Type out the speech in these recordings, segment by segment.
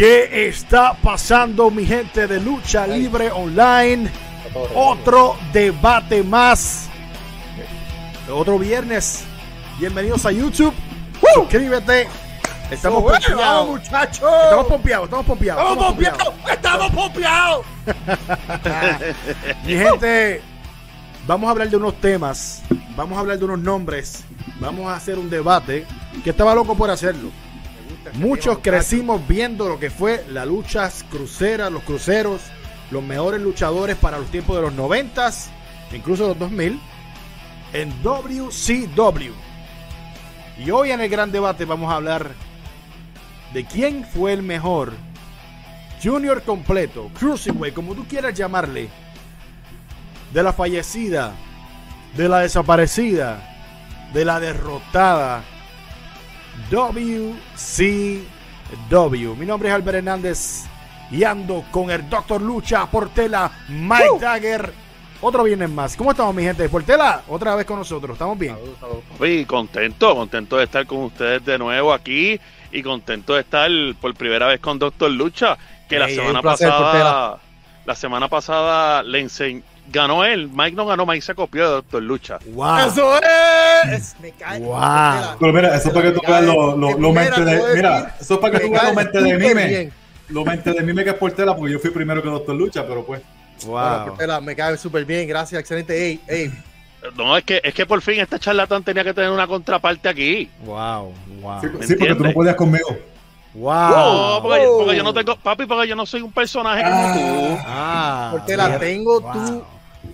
¿Qué está pasando, mi gente de Lucha Libre Online? Otro debate más. Otro viernes. Bienvenidos a YouTube. Suscríbete. Estamos pompeados, muchachos. Estamos pompeados, estamos pompeados. Estamos pompeados. Estamos pompeados. Mi gente, vamos a hablar de unos temas. Vamos a hablar de unos nombres. Vamos a hacer un debate que estaba loco por hacerlo. Muchos crecimos viendo lo que fue la lucha crucera, los cruceros, los mejores luchadores para los tiempos de los 90, incluso los 2000, en WCW. Y hoy en el gran debate vamos a hablar de quién fue el mejor Junior completo, Cruiserweight, como tú quieras llamarle, de la fallecida, de la desaparecida, de la derrotada WCW. Mi nombre es Albert Hernández y ando con el Doctor Lucha Portela, Mike Dagger. Otro viernes más. ¿Cómo estamos, mi gente? Portela, otra vez con nosotros. ¿Estamos bien? Sí, contento, contento de estar con ustedes de nuevo aquí y contento de estar por primera vez con Doctor Lucha, que la semana placer, pasada la semana pasada le enseñó ganó él, Mike no ganó, Mike se copió de Doctor Lucha. Wow. Eso es. Me cae. Wow. Mira, Pero mira, eso es para que tú veas lo, lo, lo mira, mente de. Mira, eso es para que tú veas lo mente de mime. Lo mente de mime que es Portela, porque yo fui primero que Doctor Lucha, pero pues. Wow. Portela, me cae súper bien, gracias, excelente. Ey, ey, No, es que, es que por fin este charlatán tenía que tener una contraparte aquí. Wow. Wow. Sí, ¿me sí, porque tú no podías conmigo. Wow. No, porque, Oh. porque yo no tengo, papi, porque yo no soy un personaje como tú. Ah, Portela, mira. tengo Wow. tú.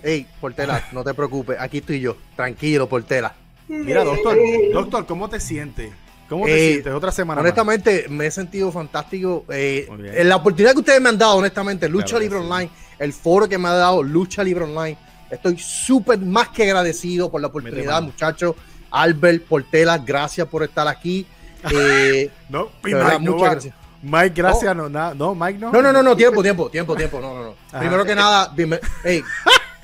Ey, Portela, no te preocupes, aquí estoy yo. Tranquilo, Portela. Mira, doctor, doctor, ¿cómo te sientes? ¿Cómo te Eh, sientes? Otra semana. más. Honestamente, me he sentido fantástico. eh, la oportunidad que ustedes me han dado, honestamente, Lucha Claro Libre sí. Online, el foro que me ha dado Lucha Libre Online, estoy súper más que agradecido por la oportunidad, muchachos. Albert, Portela, gracias por estar aquí. Eh, No, verdad, Mike, no muchas gracias. Mike, gracias. No, na- no, Mike, no. No, no, no, no, tiempo, tiempo, tiempo, tiempo. No, no, no. Ajá. Primero que nada, dime, hey,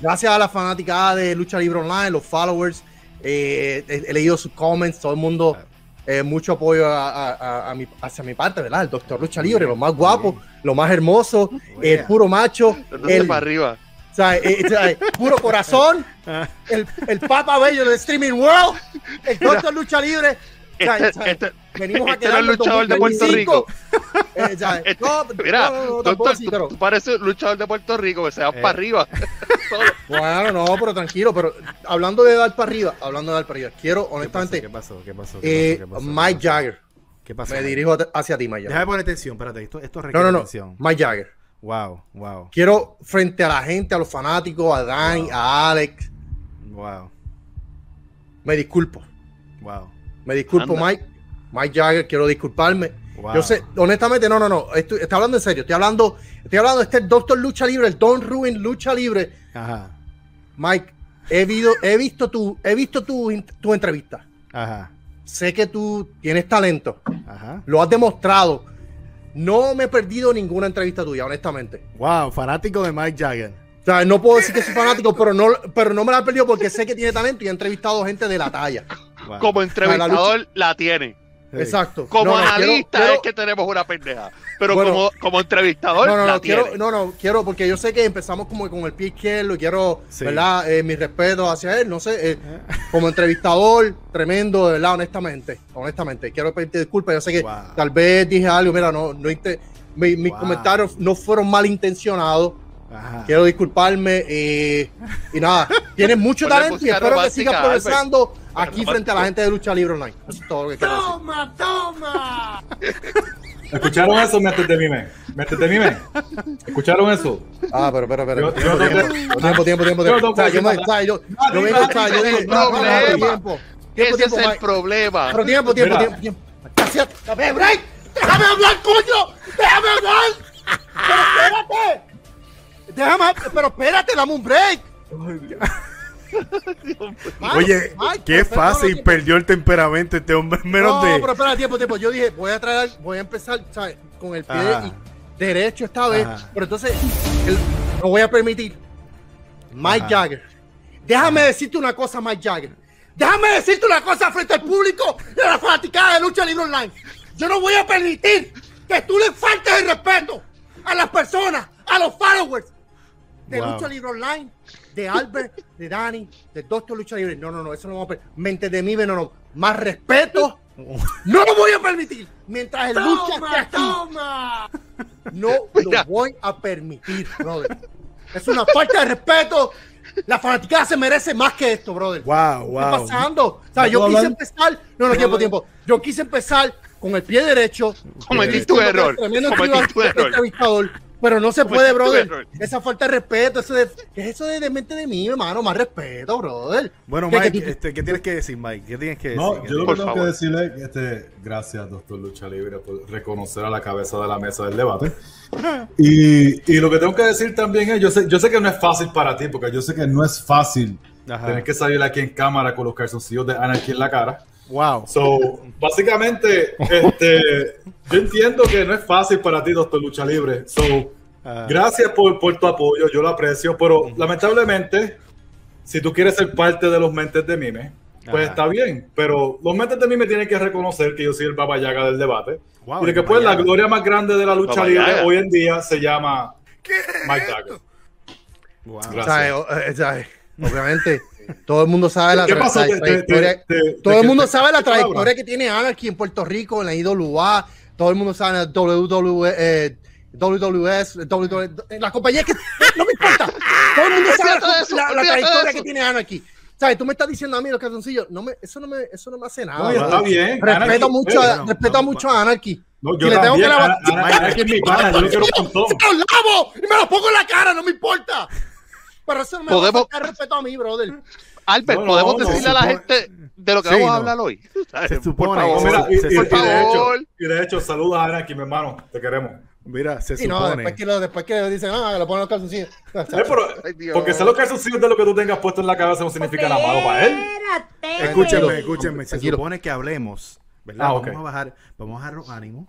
gracias a la fanaticada de Lucha Libre Online, los followers, eh, he, he leído sus comments, todo el mundo, eh, mucho apoyo a, a- a- a mi- hacia mi parte, ¿verdad? El Doctor Lucha Libre, lo más guapo, lo más hermoso, el puro macho, el, para arriba. o sea, eh, puro corazón, Ah, el, el papa bello del streaming world, el Doctor Lucha Libre. Este, este, venimos a este era el quedarnos luchador de Puerto 2025. Eh, o sea, Este- no, mira, no, no, no, tú, pero- tú pareces luchador de Puerto Rico, que se va Eh. para arriba. Bueno, no, pero tranquilo, pero hablando de dar para arriba, hablando de dar para arriba, quiero honestamente, ¿Qué pasó? ¿Qué pasó? ¿Qué eh, pasó? ¿Qué pasó? Mike. Jagger, ¿Qué pasó? me dirijo hacia ti, Mike Jagger. Déjame poner atención, espérate. Esto, esto No, requiere no, no, atención. Mike Jagger. Wow, wow, Quiero frente a la gente, a los fanáticos, a Dan, a Alex, wow, me disculpo, wow, me disculpo, Anda. Mike. Mike Jagger, quiero disculparme. wow. Yo sé, honestamente, no, no, no, estoy, estoy hablando en serio, estoy hablando, estoy hablando de este Doctor Lucha Libre, el Don Ruin Lucha Libre. Ajá, Mike, he, visto, he visto tu, he visto tu, tu entrevista. ajá, Sé que tú tienes talento. ajá. Lo has demostrado. No me he perdido ninguna entrevista tuya, honestamente. Wow, fanático de Mike Jagger. O sea, no puedo decir que soy fanático, pero no, pero no me la he perdido porque sé que tiene talento y he entrevistado gente de la talla. Wow. Como entrevistador la tiene. Sí. Exacto. Como No, analista quiero- es que tenemos una pendeja. Pero Bueno. como, como entrevistador No, no, la no, tiene. quiero, no, no, quiero, porque yo sé que empezamos como con el pie izquierdo y quiero, Sí. ¿verdad? Eh, mi respeto hacia él, no sé, eh, como entrevistador, tremendo, de verdad, honestamente, honestamente. Quiero pedirte disculpas, yo sé que Wow. tal vez dije algo, mira, no, no, mis Wow. comentarios no fueron malintencionados. Ajá. Quiero disculparme eh, y nada, tienes mucho talento y espero que sigas progresando aquí frente a la gente de Lucha Libre Online. Eso es todo lo que quiero decir. ¿Escucharon eso, mentes de mime? Mentes de mime. ¿Escucharon eso? Ah, pero, pero, pero. Yo- Tiempo, tiempo, tiempo, tiempo, tiempo. Yo no yo yo- yo vengo, yo dije, tiempo. Ese es tiempo, el problema. Pero tiempo, tiempo, tiempo, tiempo. Gracias. Dame break. Déjame hablar, coño. Déjame hablar. Pero espérate. Déjame, pero espérate, dame un break. Oye, qué fácil perdóname. perdió el temperamento este hombre en menos no, de. pero espera, tiempo, tiempo. Yo dije, voy a traer, voy a empezar, ¿sabes? Con el pie Ajá. y- derecho esta vez. Ajá. Pero entonces, el- no voy a permitir. Mike Ajá. Jagger. Déjame decirte una cosa, Mike Jagger. Déjame decirte una cosa frente al público de la fanaticada de lucha libre online. Yo no voy a permitir que tú le faltes el respeto a las personas, a los followers de Wow. Lucha Libre Online, de Albert, de Dani, de Doctor Lucha Libre. No, no, no, eso no vamos a permitir. Mente de mí, no, no. Más respeto. No lo voy a permitir. Mientras el lucha esté aquí. No Mira. lo voy a permitir, brother. Es una falta de respeto. La fanaticada se merece más que esto, brother. Wow, ¿Qué wow. está pasando? O sea, ¿No yo quise empezar. No, no, tiempo, tiempo. Yo quise empezar con el pie derecho. Cometiste un diciendo que error, un entrevistador, error. Pero no se Cometiste puede, un brother. error. Esa falta de respeto, eso de, ¿qué es eso de, de mente de mí, hermano? Más respeto, brother. Bueno, ¿Qué- Mike, qué- qué- este, ¿qué tienes que decir, Mike? ¿Qué tienes que decir? No, ¿Qué yo lo que tengo que decirle es este, gracias, doctor Lucha Libre, por reconocer a la cabeza de la mesa del debate. Y, y lo que tengo que decir también es, yo sé, yo sé que no es fácil para ti, porque yo sé que no es fácil Ajá. tener que salir aquí en cámara con los calzoncillos de Anarchy en la cara. Wow. So, básicamente, este, yo entiendo que no es fácil para ti, doctor Lucha Libre. So, Ah. gracias por, por tu apoyo, yo lo aprecio, pero lamentablemente, si tú quieres ser parte de los mentes de Mime, pues está bien, pero los mentes de Mime tienen que reconocer que yo soy el Baba Yaga del debate. Wow, y de que pues la gloria más grande de la lucha Baba libre Yaga. hoy en día se llama Mike Dagger. Wow. Gracias. O sea, eh, o sea, obviamente, todo el mundo sabe la, la trayectoria. todo el mundo sabe la trayectoria que tiene Anarchy en Puerto Rico, en la IWA. Todo el mundo sabe en el WWE, eh, WWS, WWE, la compañía que no me importa. Todo el mundo sabe la, la- la trayectoria que tiene Anarchy. ¿Sabes? Tú me estás diciendo a mí los calzoncillos. No me, eso, no me, eso no me hace nada. No, ya brother. está bien. Respeto Anarchy, mucho, a- eh, respeto mucho a Anarchy. No, Y yo le tengo que lavar- Ana- Ana- Anarchy es mi pana, yo lo quiero un montón. ¡Los lavo! Y me los pongo en la cara, no me importa. Pero eso no me Podemos- va a respeto a mí, brother. Albert, No, ¿podemos no, decirle a la supone- gente de lo que Sí, vamos a no. hablar hoy? Se Por supone- favor. No, mira, y, y- Por y de hecho, favor. y de hecho, saludos a Anarchy, mi hermano, te queremos. Mira, se Y no, supone. después que, lo, después que dicen, ah, que lo ponen los calzoncillos. Eh, pero- porque ser los calzoncillos de lo que tú tengas puesto en la cabeza no significa nada malo para él. Espérate. Escúchenme, escúchenme. Se supone que hablemos, ¿verdad? Ah. Vamos a bajar, vamos a bajar los ánimos.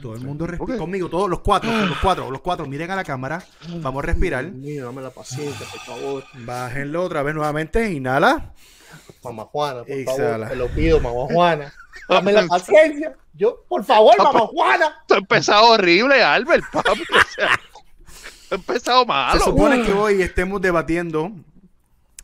Todo el mundo respira conmigo, todos los cuatro, los cuatro, los cuatro, miren a la cámara. Vamos a respirar. Mira, dame la paciencia, por favor. Bájenlo otra vez nuevamente. Inhala. Mamá Juana, por Exhala. favor. Te lo pido, mamá Juana. Dame la paciencia. Yo, por favor, mamá Juana. Esto ha empezado horrible, Albert, papi. O sea, ha empezado Se malo. supone que hoy estemos debatiendo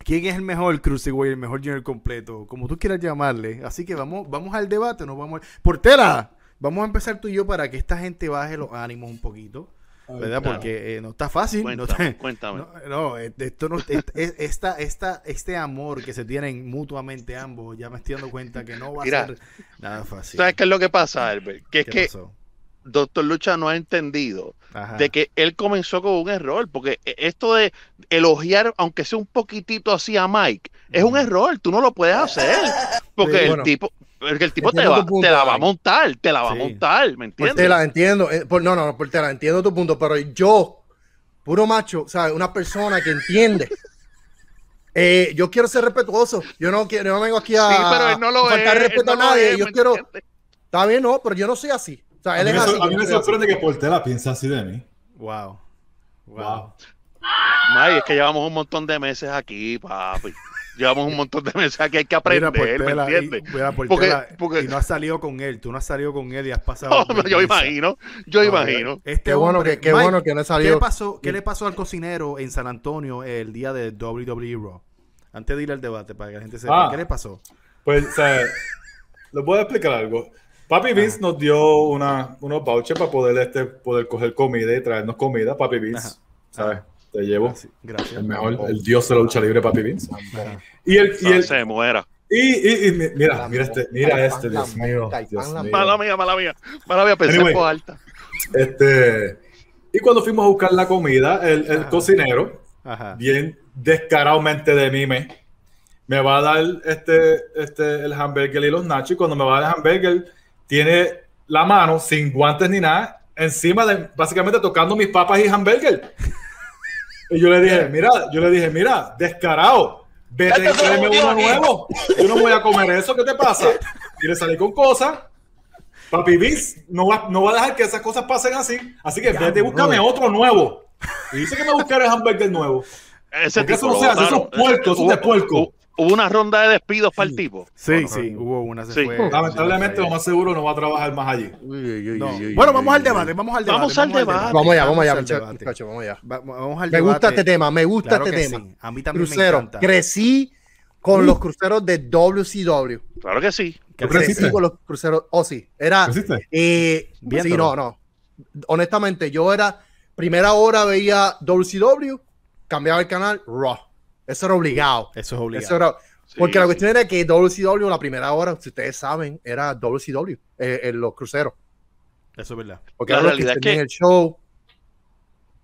quién es el mejor Cruiserweight, el mejor Junior completo, como tú quieras llamarle. Así que vamos, vamos al debate, nos vamos. Portela, vamos a empezar tú y yo para que esta gente baje los ánimos un poquito. ¿Verdad? claro. Porque eh, no está fácil. no Cuéntame, está- cuéntame. No, no, eh, esto no, es- es- esta, esta, este amor que se tienen mutuamente ambos, ya me estoy dando cuenta que no va Mira. a ser nada fácil. ¿Sabes qué es lo que pasa, Albert? Que es ¿Qué que pasó? Doctor Lucha no ha entendido Ajá. de que él comenzó con un error, porque esto de elogiar, aunque sea un poquitito así a Mike, es un error, tú no lo puedes hacer, porque Sí, el tipo, porque el tipo te, va, punto, te la va a montar, te la va a montar, ¿me entiendes? Portela, entiendo. eh, por- no, no, no, Portela, entiendo tu punto, pero yo, puro macho, ¿sabes? Una persona que entiende. Eh, yo quiero ser respetuoso. Yo no quiero, no vengo aquí a, Sí, pero él no lo a faltar es, él respeto no a nadie. es, yo ¿me quiero. entiendes? Está bien, no, pero yo no soy así. O sea, A él mí es así. a mí yo me sorprende que Portela piensa así de mí. Wow. Wow. Wow. Es que llevamos un montón de meses aquí, papi. Llevamos un montón de meses aquí, hay que aprender, ¿me Portela, y- entiendes? mira, Porque- Portela, porque- y no has salido con él, tú no has salido con él y has pasado. No, yo imagino, yo No, imagino. Este Qué bueno hombre- que, qué Mike, bueno que no he ¿Qué salido. pasó, ¿Qué le pasó al cocinero en San Antonio el día de WWE Raw? Antes de ir al debate, para que la gente sepa. Ah. ¿Qué le pasó? Pues, o sea, les voy a explicar algo. Papi Vince nos dio una, unos vouchers para poder, este, poder coger comida y traernos comida. Papi Vince, Ajá. ¿sabes? Te llevo. Gracias. Gracias. El mejor, el dios de la lucha libre, Papi Vince. Y el, y el, se muera. y, y, y mi- mira, mira este, mira este, Dios mío. Dios. Mala mía, mala mía, mala mía, pensé Anyway. alta. Este, y cuando fuimos a buscar la comida, el, el Ajá. cocinero, Ajá. bien descaradamente de mí, me, me va a dar este, este, el hamburger y los nachos. Y cuando me va a dar el hamburger, tiene la mano sin guantes ni nada, encima de básicamente tocando mis papas y hamburger. Y yo le dije, mira, yo le dije, mira, descarado, vete y tráeme uno nuevo. Yo no voy a comer eso, ¿qué te pasa? Y le salí con cosas. Papi Vince no va, no va a dejar que esas cosas pasen así. Así que vete y búscame otro nuevo. Y dice que me buscaré el hamburger nuevo. Ese Porque eso no se hace, eso es puerco, eso es de puerco. Hubo- una ronda de despidos para el tipo. Sí, sí, hubo una. Se Sí. fue- Lamentablemente, lo más seguro no va a trabajar más allí. Uy, uy, uy, No. uy, uy, Bueno, vamos al debate, vamos al debate. Vamos al debate. Vamos allá, vamos allá, al muchachos, vamos allá. Va- Vamos al Me debate. gusta este tema, me gusta Claro este tema. sí. A mí también Crucero. me encanta. Crecí con los cruceros de WCW. Claro que sí. Crecí con los cruceros. Oh, sí. Era. Eh, sí, no, no. Honestamente, yo era. Primera hora veía WCW, cambiaba el canal, Raw. Eso era obligado. Eso es obligado. Eso era, Sí, porque la sí. cuestión era que WCW, la primera hora, si ustedes saben, era WCW eh, en los cruceros. Eso es verdad. Porque La realidad es que- el show.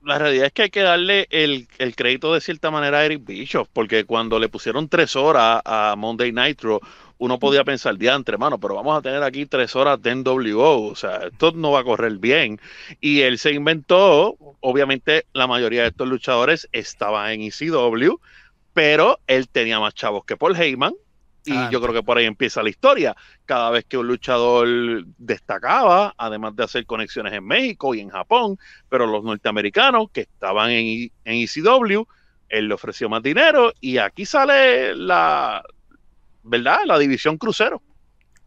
La realidad es que hay que darle el, el crédito de cierta manera a Eric Bischoff, porque cuando le pusieron tres horas a Monday Nitro, uno podía pensar, diantre, hermano, pero vamos a tener aquí tres horas de NWO, o sea, esto no va a correr bien. Y él se inventó, obviamente la mayoría de estos luchadores estaban en ECW, pero él tenía más chavos que Paul Heyman, y Ah, yo creo que por ahí empieza la historia. Cada vez que un luchador destacaba, además de hacer conexiones en México y en Japón, pero los norteamericanos que estaban en, en ECW, él le ofreció más dinero y aquí sale la, ¿verdad? La división crucero.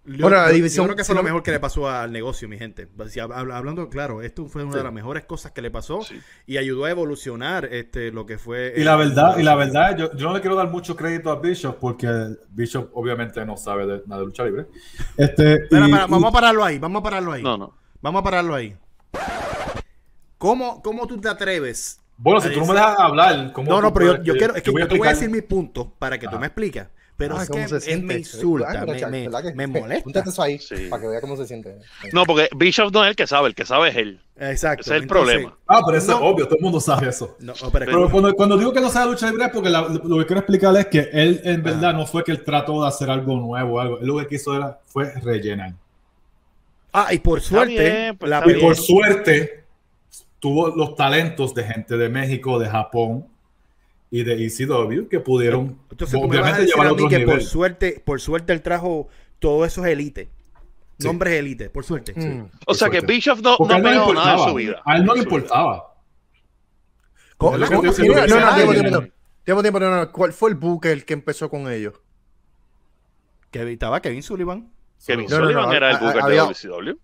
Yo, Bueno, la yo- división- yo creo que fue lo mejor que le pasó al negocio, mi gente. Hab- hablando claro, esto fue una de las mejores cosas que le pasó Sí. y ayudó a evolucionar este lo que fue. Y la verdad, y la verdad, yo, yo no le quiero dar mucho crédito a Bishop porque Bishop obviamente no sabe de nada de lucha libre. Este, y- y- vamos a pararlo ahí, vamos a pararlo ahí. No, no. Vamos a pararlo ahí. ¿Cómo, cómo tú te atreves? bueno, si tú no me dejas hablar, ¿cómo No, no, pero yo, quiero, es que voy yo te voy a decir mis puntos para que tú Ajá. me expliques. Pero Ah, es ¿cómo que se él siente? me insulta, Ah, me, Chuck, me- ¿verdad que- me eh, molesta. Póntate eso ahí Sí. para que vea cómo se siente. No, porque Bishop no es el que sabe, el que sabe es él. Exacto. Ese es el entonces- problema. Ah, pero eso No. es obvio, todo el mundo sabe eso. No, no, pero- Pero cuando, cuando digo que no sabe lucha libre es porque la- lo que quiero explicarle es que él en verdad no fue que él trató de hacer algo nuevo, algo. Él lo que quiso era, fue rellenar. Ah, y por suerte, bien, pues la Y por suerte tuvo los talentos de gente de México, de Japón y de ECW que pudieron Entonces tú me vas a obviamente decir llevar a a otros que por niveles. suerte, por suerte él trajo todos esos élites. Sí. Nombres élites, por suerte. Mm. O Por sea que suerte. Bishop no, Porque no no le nada en importaba. su vida. A él no le importaba. Que que no, tiempo, tiempo, tiempo. Tiempo, tiempo, no, no. ¿Cuál fue el booker que empezó con ellos? Que estaba Kevin Sullivan. Kevin No, Sullivan no, era el Booker había- de WCW.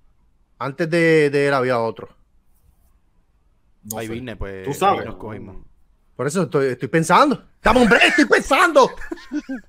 Antes de, de él había otro. No Ahí sé. vine, pues. Tú sabes. nos cogimos. Por eso estoy, estoy pensando. ¡Estamos hombre! ¡Estoy pensando!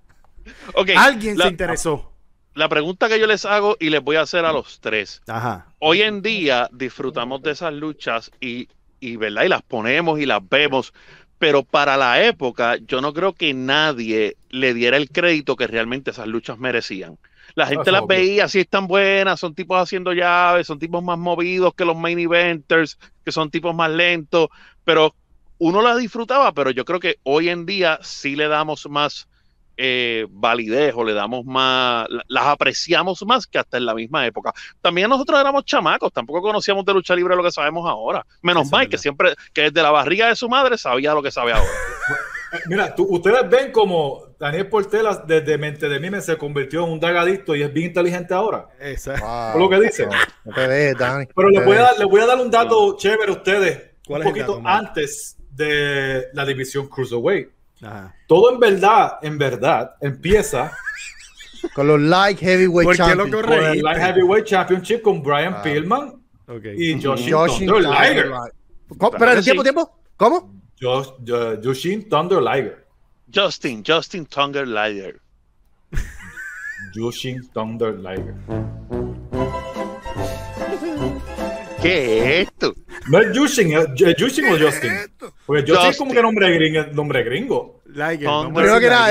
Ok, Alguien la, se interesó. la pregunta que yo les hago y les voy a hacer a los tres. Ajá. Hoy en día disfrutamos de esas luchas y, y, ¿verdad? y las ponemos y las vemos, pero para la época yo no creo que nadie le diera el crédito que realmente esas luchas merecían. La gente las obvio. veía, sí están buenas, son tipos haciendo llaves, son tipos más movidos que los main eventers, que son tipos más lentos, pero uno las disfrutaba, pero yo creo que hoy en día sí le damos más eh, validez o le damos más, la- las apreciamos más que hasta en la misma época. También nosotros éramos chamacos, tampoco conocíamos de lucha libre lo que sabemos ahora. Menos Eso mal que siempre, que desde la barriga de su madre sabía lo que sabe ahora. Mira, tú- ustedes ven como Daniel Portela desde mente de mí se convirtió en un dragadicto y es bien inteligente ahora. Wow. Por lo que dice. No, no te Dani. Pero No les voy, a les voy a dar un dato chévere a ustedes. ¿Cuál un es el poquito dato, Mike? antes de la división Cruiserweight. Ajá. Todo en verdad, en verdad, empieza Con los light heavyweight ¿Por qué lo champions. corre? con el. Light Heavyweight Championship con Brian Ah. Pillman y Joshin Joshin Thunder Liger. Tiempo, tiempo. ¿Cómo? Josh- Thunder Liger. Justin, Justin Tunger Liger. Joshin Thunder Liger. ¿Qué es esto? No es Jushin, es es Jushin o Justin. Porque Justin es Justin. como que nombre gringo. Nombre gringo. Liger, a Creo que era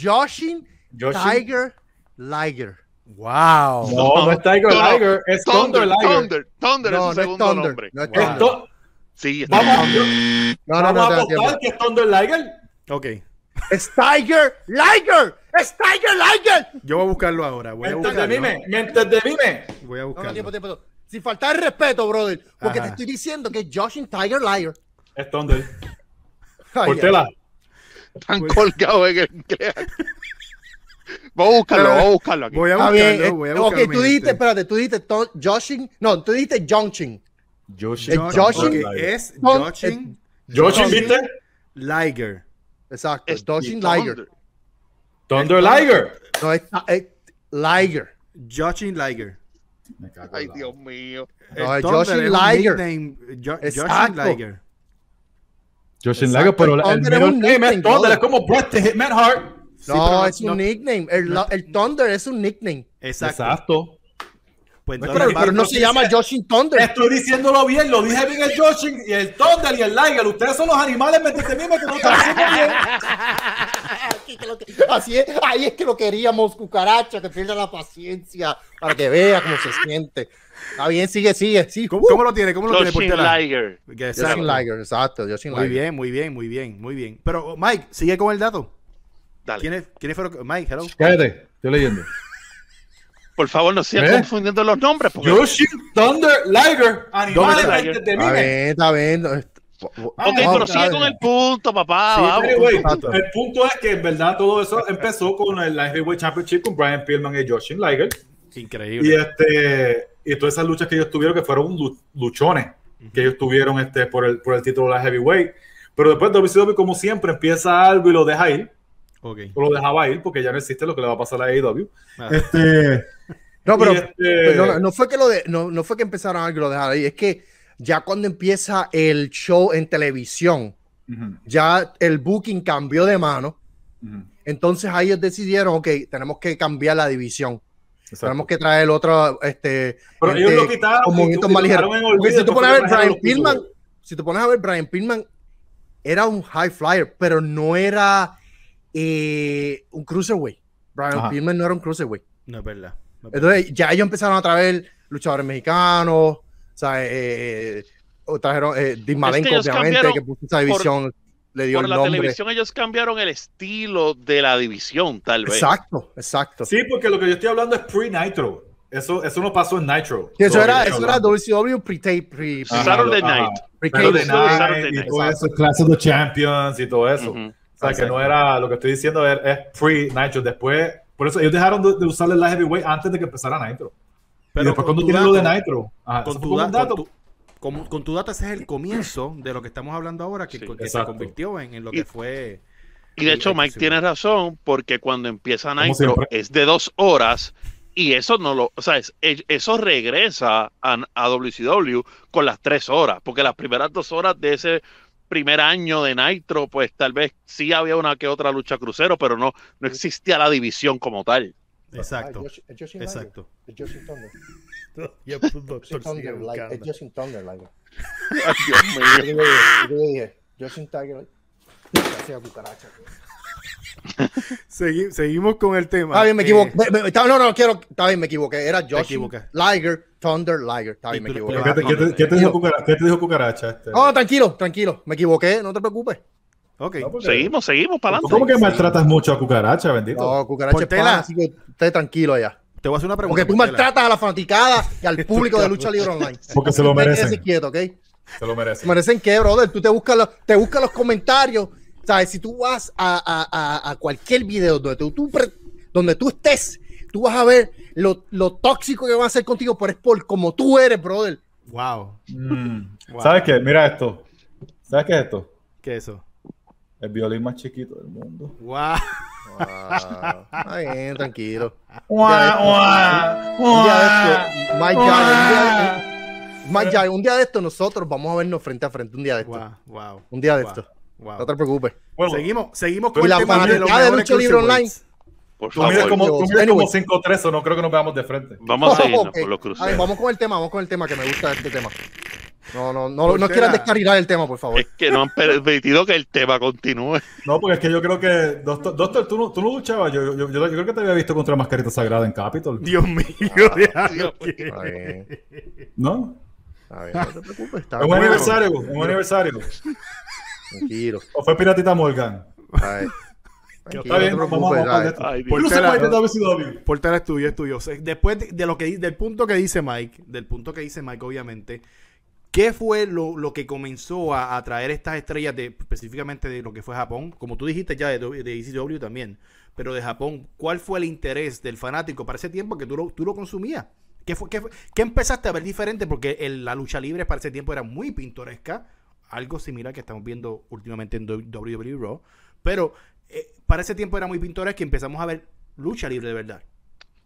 Joshin. Tiger Liger. Wow. No, no es Tiger No. Liger, es Thunder, Thunder, Liger. Thunder, Thunder es No, su no es segundo Thunder. nombre. No es Wow. Thunder. Esto- Sí, está vamos, No, no, vamos no, a apostar tiempo. que es Thunder Liger. Ok. Es Tiger Liger. Es Tiger Liger. Yo voy a buscarlo ahora. Voy a Mientras de buscarlo. mime, mientras de mime. Voy a No, no, buscarlo. tiempo, tiempo. Sin faltar el respeto, brother. Porque Ajá. te estoy diciendo que es Joshin Tiger Liger. Es Thunder. Ay, Portela. tan colgado en el. Vamos a buscarlo, vamos a buscarlo aquí. Voy a buscarlo. bien. eh, voy a ok, buscarlo, tú mi dijiste, espérate, tú dijiste Joshin. No, tú dijiste Jonchin. Joshin. Es Joshin. Ok, es Joshin Joshin, ¿viste? Liger. Exacto, Es- Joshin. Liger. Thunder Liger. No, es, es Liger. Joshin Liger. Me cago en Ay, Dios mío. No, El es Joshin Liger. Jo-. Joshin Liger. Joshin Liger, pero el el Thunder es middle un name nickname, es Thunder, es como Bret the Hitman Hart. No, es un nickname. El, el Thunder es un nickname. Exacto. Exacto. Pues Pero- no se llama Joshin Thunder. Estoy diciéndolo bien, lo dije bien el Joshin y el Thunder y el Liger. Ustedes son los animales, me entienden que no están haciendo bien. Así es, ahí es que lo queríamos, cucaracha, que pierda la paciencia para que vea cómo se siente. Está bien, sigue, sigue. Sí, ¿cómo, cómo lo tiene? ¿Cómo lo tiene? Liger. Joshin exacto. Liger, exacto, Joshin Muy Liger. bien, muy bien, muy bien, muy bien. Pero Mike, sigue con el dato. Dale. ¿Quiénes quiénes fueron? Mike, hello. Cállate, estoy leyendo. Por favor, no sigan ¿Eh? confundiendo los nombres. porque- Joshin Thunder Liger. Animales, entienden Está bien. está bien. Ok, pero sigue con el punto, papá. Sí, vamos. Anyway, Exacto. el punto es que en verdad todo eso empezó con el Heavyweight Championship con Brian Pillman y Joshin Liger. Y Increíble. este y todas esas luchas que ellos tuvieron que fueron lu- luchones que ellos tuvieron este por el por el título de la heavyweight. Pero después WCW como siempre empieza algo y lo deja ir, Ok. o lo dejaba ir porque ya no existe lo que le va a pasar a AEW. Ah. Este No, pero y este- pero no, no fue que lo de, no, no fue que empezaron algo y lo dejaron ahí, es que ya cuando empieza el show en televisión, Ujú, ya el booking cambió de mano. ujú, Entonces ahí ellos decidieron, ok, tenemos que cambiar la división. exacto. Tenemos que traer otro, este, Pero ellos gente lo quitaron con movimientos más ligeros. si tú pones a ver Brian. Pillman, si tú pones a ver Brian Pillman, era un high flyer, pero no era eh, un cruiserweight. Brian Ajá. Pillman no era un cruiserweight. No es verdad. no es verdad. Entonces ya ellos empezaron a traer luchadores mexicanos, o sea, eh, o trajeron eh, Dean Malenko, ellos obviamente, que puso esa división, le dio Por el la nombre. televisión ellos cambiaron el estilo de la división, tal vez. Exacto, exacto. Sí, porque lo que yo estoy hablando es pre-Nitro. Eso, eso no pasó en Nitro. Y eso era, que eso era. WCW pre-tape, pre, Saturday. Night. pre-cable. Saturday Night Saturday y Night. todo eso, Clash of the Champions y todo eso. O sea, que no era lo que estoy diciendo, es, es pre-Nitro. Después, por eso ellos dejaron de, de usar el Live Heavyweight antes de que empezara Nitro. y después cuando tienen lo de Nitro. Ajá, con tu, da- un dato. con tu- con- con tu dato ese es el comienzo de lo que estamos hablando ahora, que, Sí, que se convirtió en, en lo Y- que fue... Y de hecho, Mike sí. tiene razón, porque cuando empieza Nitro es de dos horas y eso no lo, o sea, es- eso regresa a, a WCW con las tres horas, porque las primeras dos horas de ese primer año de Nitro, pues tal vez sí había una que otra lucha crucero, pero no, no existía la división como tal. Exacto. Ah. Exacto. Es Joshin Thunder. Y el doctor Joshin sigue Thunder, like, es buscando. Joshin Thunder, like. Ay, Dios mío. Yo le dije, Joshin Tiger. Gracias, cucaracha. Segui- seguimos con el tema. Está bien, me Eh, equivoqué. Me- me- está- no, no, quiero. Está bien, me equivoqué. Era equivocas. Liger, Thunder Liger. Está bien, me equivoqué. ¿Qué te, qué te- qué te dijo, Cucaracha, qué te dijo Cucaracha? Este? No, tranquilo, tranquilo. Me equivoqué, no te preocupes. Ok. No, porque- Seguimos, seguimos para ¿Cómo adelante. que maltratas mucho a Cucaracha, bendito? No, cucaracha es pana, así que esté tranquilo allá. Te voy a hacer una pregunta. Porque tú Portela. maltratas a la fanaticada y al público de Lucha Libre Online. Porque se lo merecen. quieto, ¿ok? Se lo merecen. ¿Merecen qué, brother? Tú te buscas los, te buscas los comentarios. ¿Sabes? Si tú vas a, a- a- a cualquier video donde tú, donde tú estés, tú vas a ver lo, lo tóxico que van a hacer contigo, pero es por como tú eres, brother. Wow. Mm. Wow. ¿Sabes qué? Mira esto. ¿Sabes qué es esto? ¿Qué es eso? El violín más chiquito del mundo. Wow. Está bien, tranquilo. Guau, Un día de esto, un día de- Mike Jagger, un día de esto nosotros vamos a vernos frente a frente, un día de esto. Wow. Wow. Un día de Wow. esto. Wow. No te preocupes. Bueno, Seguimos, seguimos con el la tema de Lucha Libre cruiserweights. Por tú mides favor, como, tú mides como Anyway. 5'3", no creo que nos veamos de frente. vamos a seguirnos Ok. por los A ver, cruceros. vamos con el tema, vamos con el tema que me gusta este tema. No, no, no, no quieras descarrilar el tema, por favor. Es que no han permitido que el tema continúe. No, porque es que yo creo que, Doctor, Doctor tú, no, tú no luchabas. Yo, yo, yo, yo creo que te había visto contra Mascarita Sagrada en Capitol. Dios mío. Ah, Dios ¿qué? Está bien, ¿No? está bien, no te preocupes. Está Es un aniversario, un aniversario. Tranquilo. ¿O fue Piratita Morgan? Ay. Está bien, no vamos ay. Portela es tuyo, es tuyo. Después de, de lo que del punto que dice Mike, del punto que dice Mike, obviamente, ¿qué fue lo, lo que comenzó a atraer estas estrellas de específicamente de lo que fue Japón? Como tú dijiste ya de, de ECW también, pero de Japón, ¿cuál fue el interés del fanático para ese tiempo que tú lo, tú lo consumías? ¿Qué, fue, qué, fue- qué empezaste a ver diferente? Porque el- la lucha libre para ese tiempo era muy pintoresca, algo similar que estamos viendo últimamente en WWE Raw, pero eh, para ese tiempo era muy pintoresco que empezamos a ver lucha libre de verdad.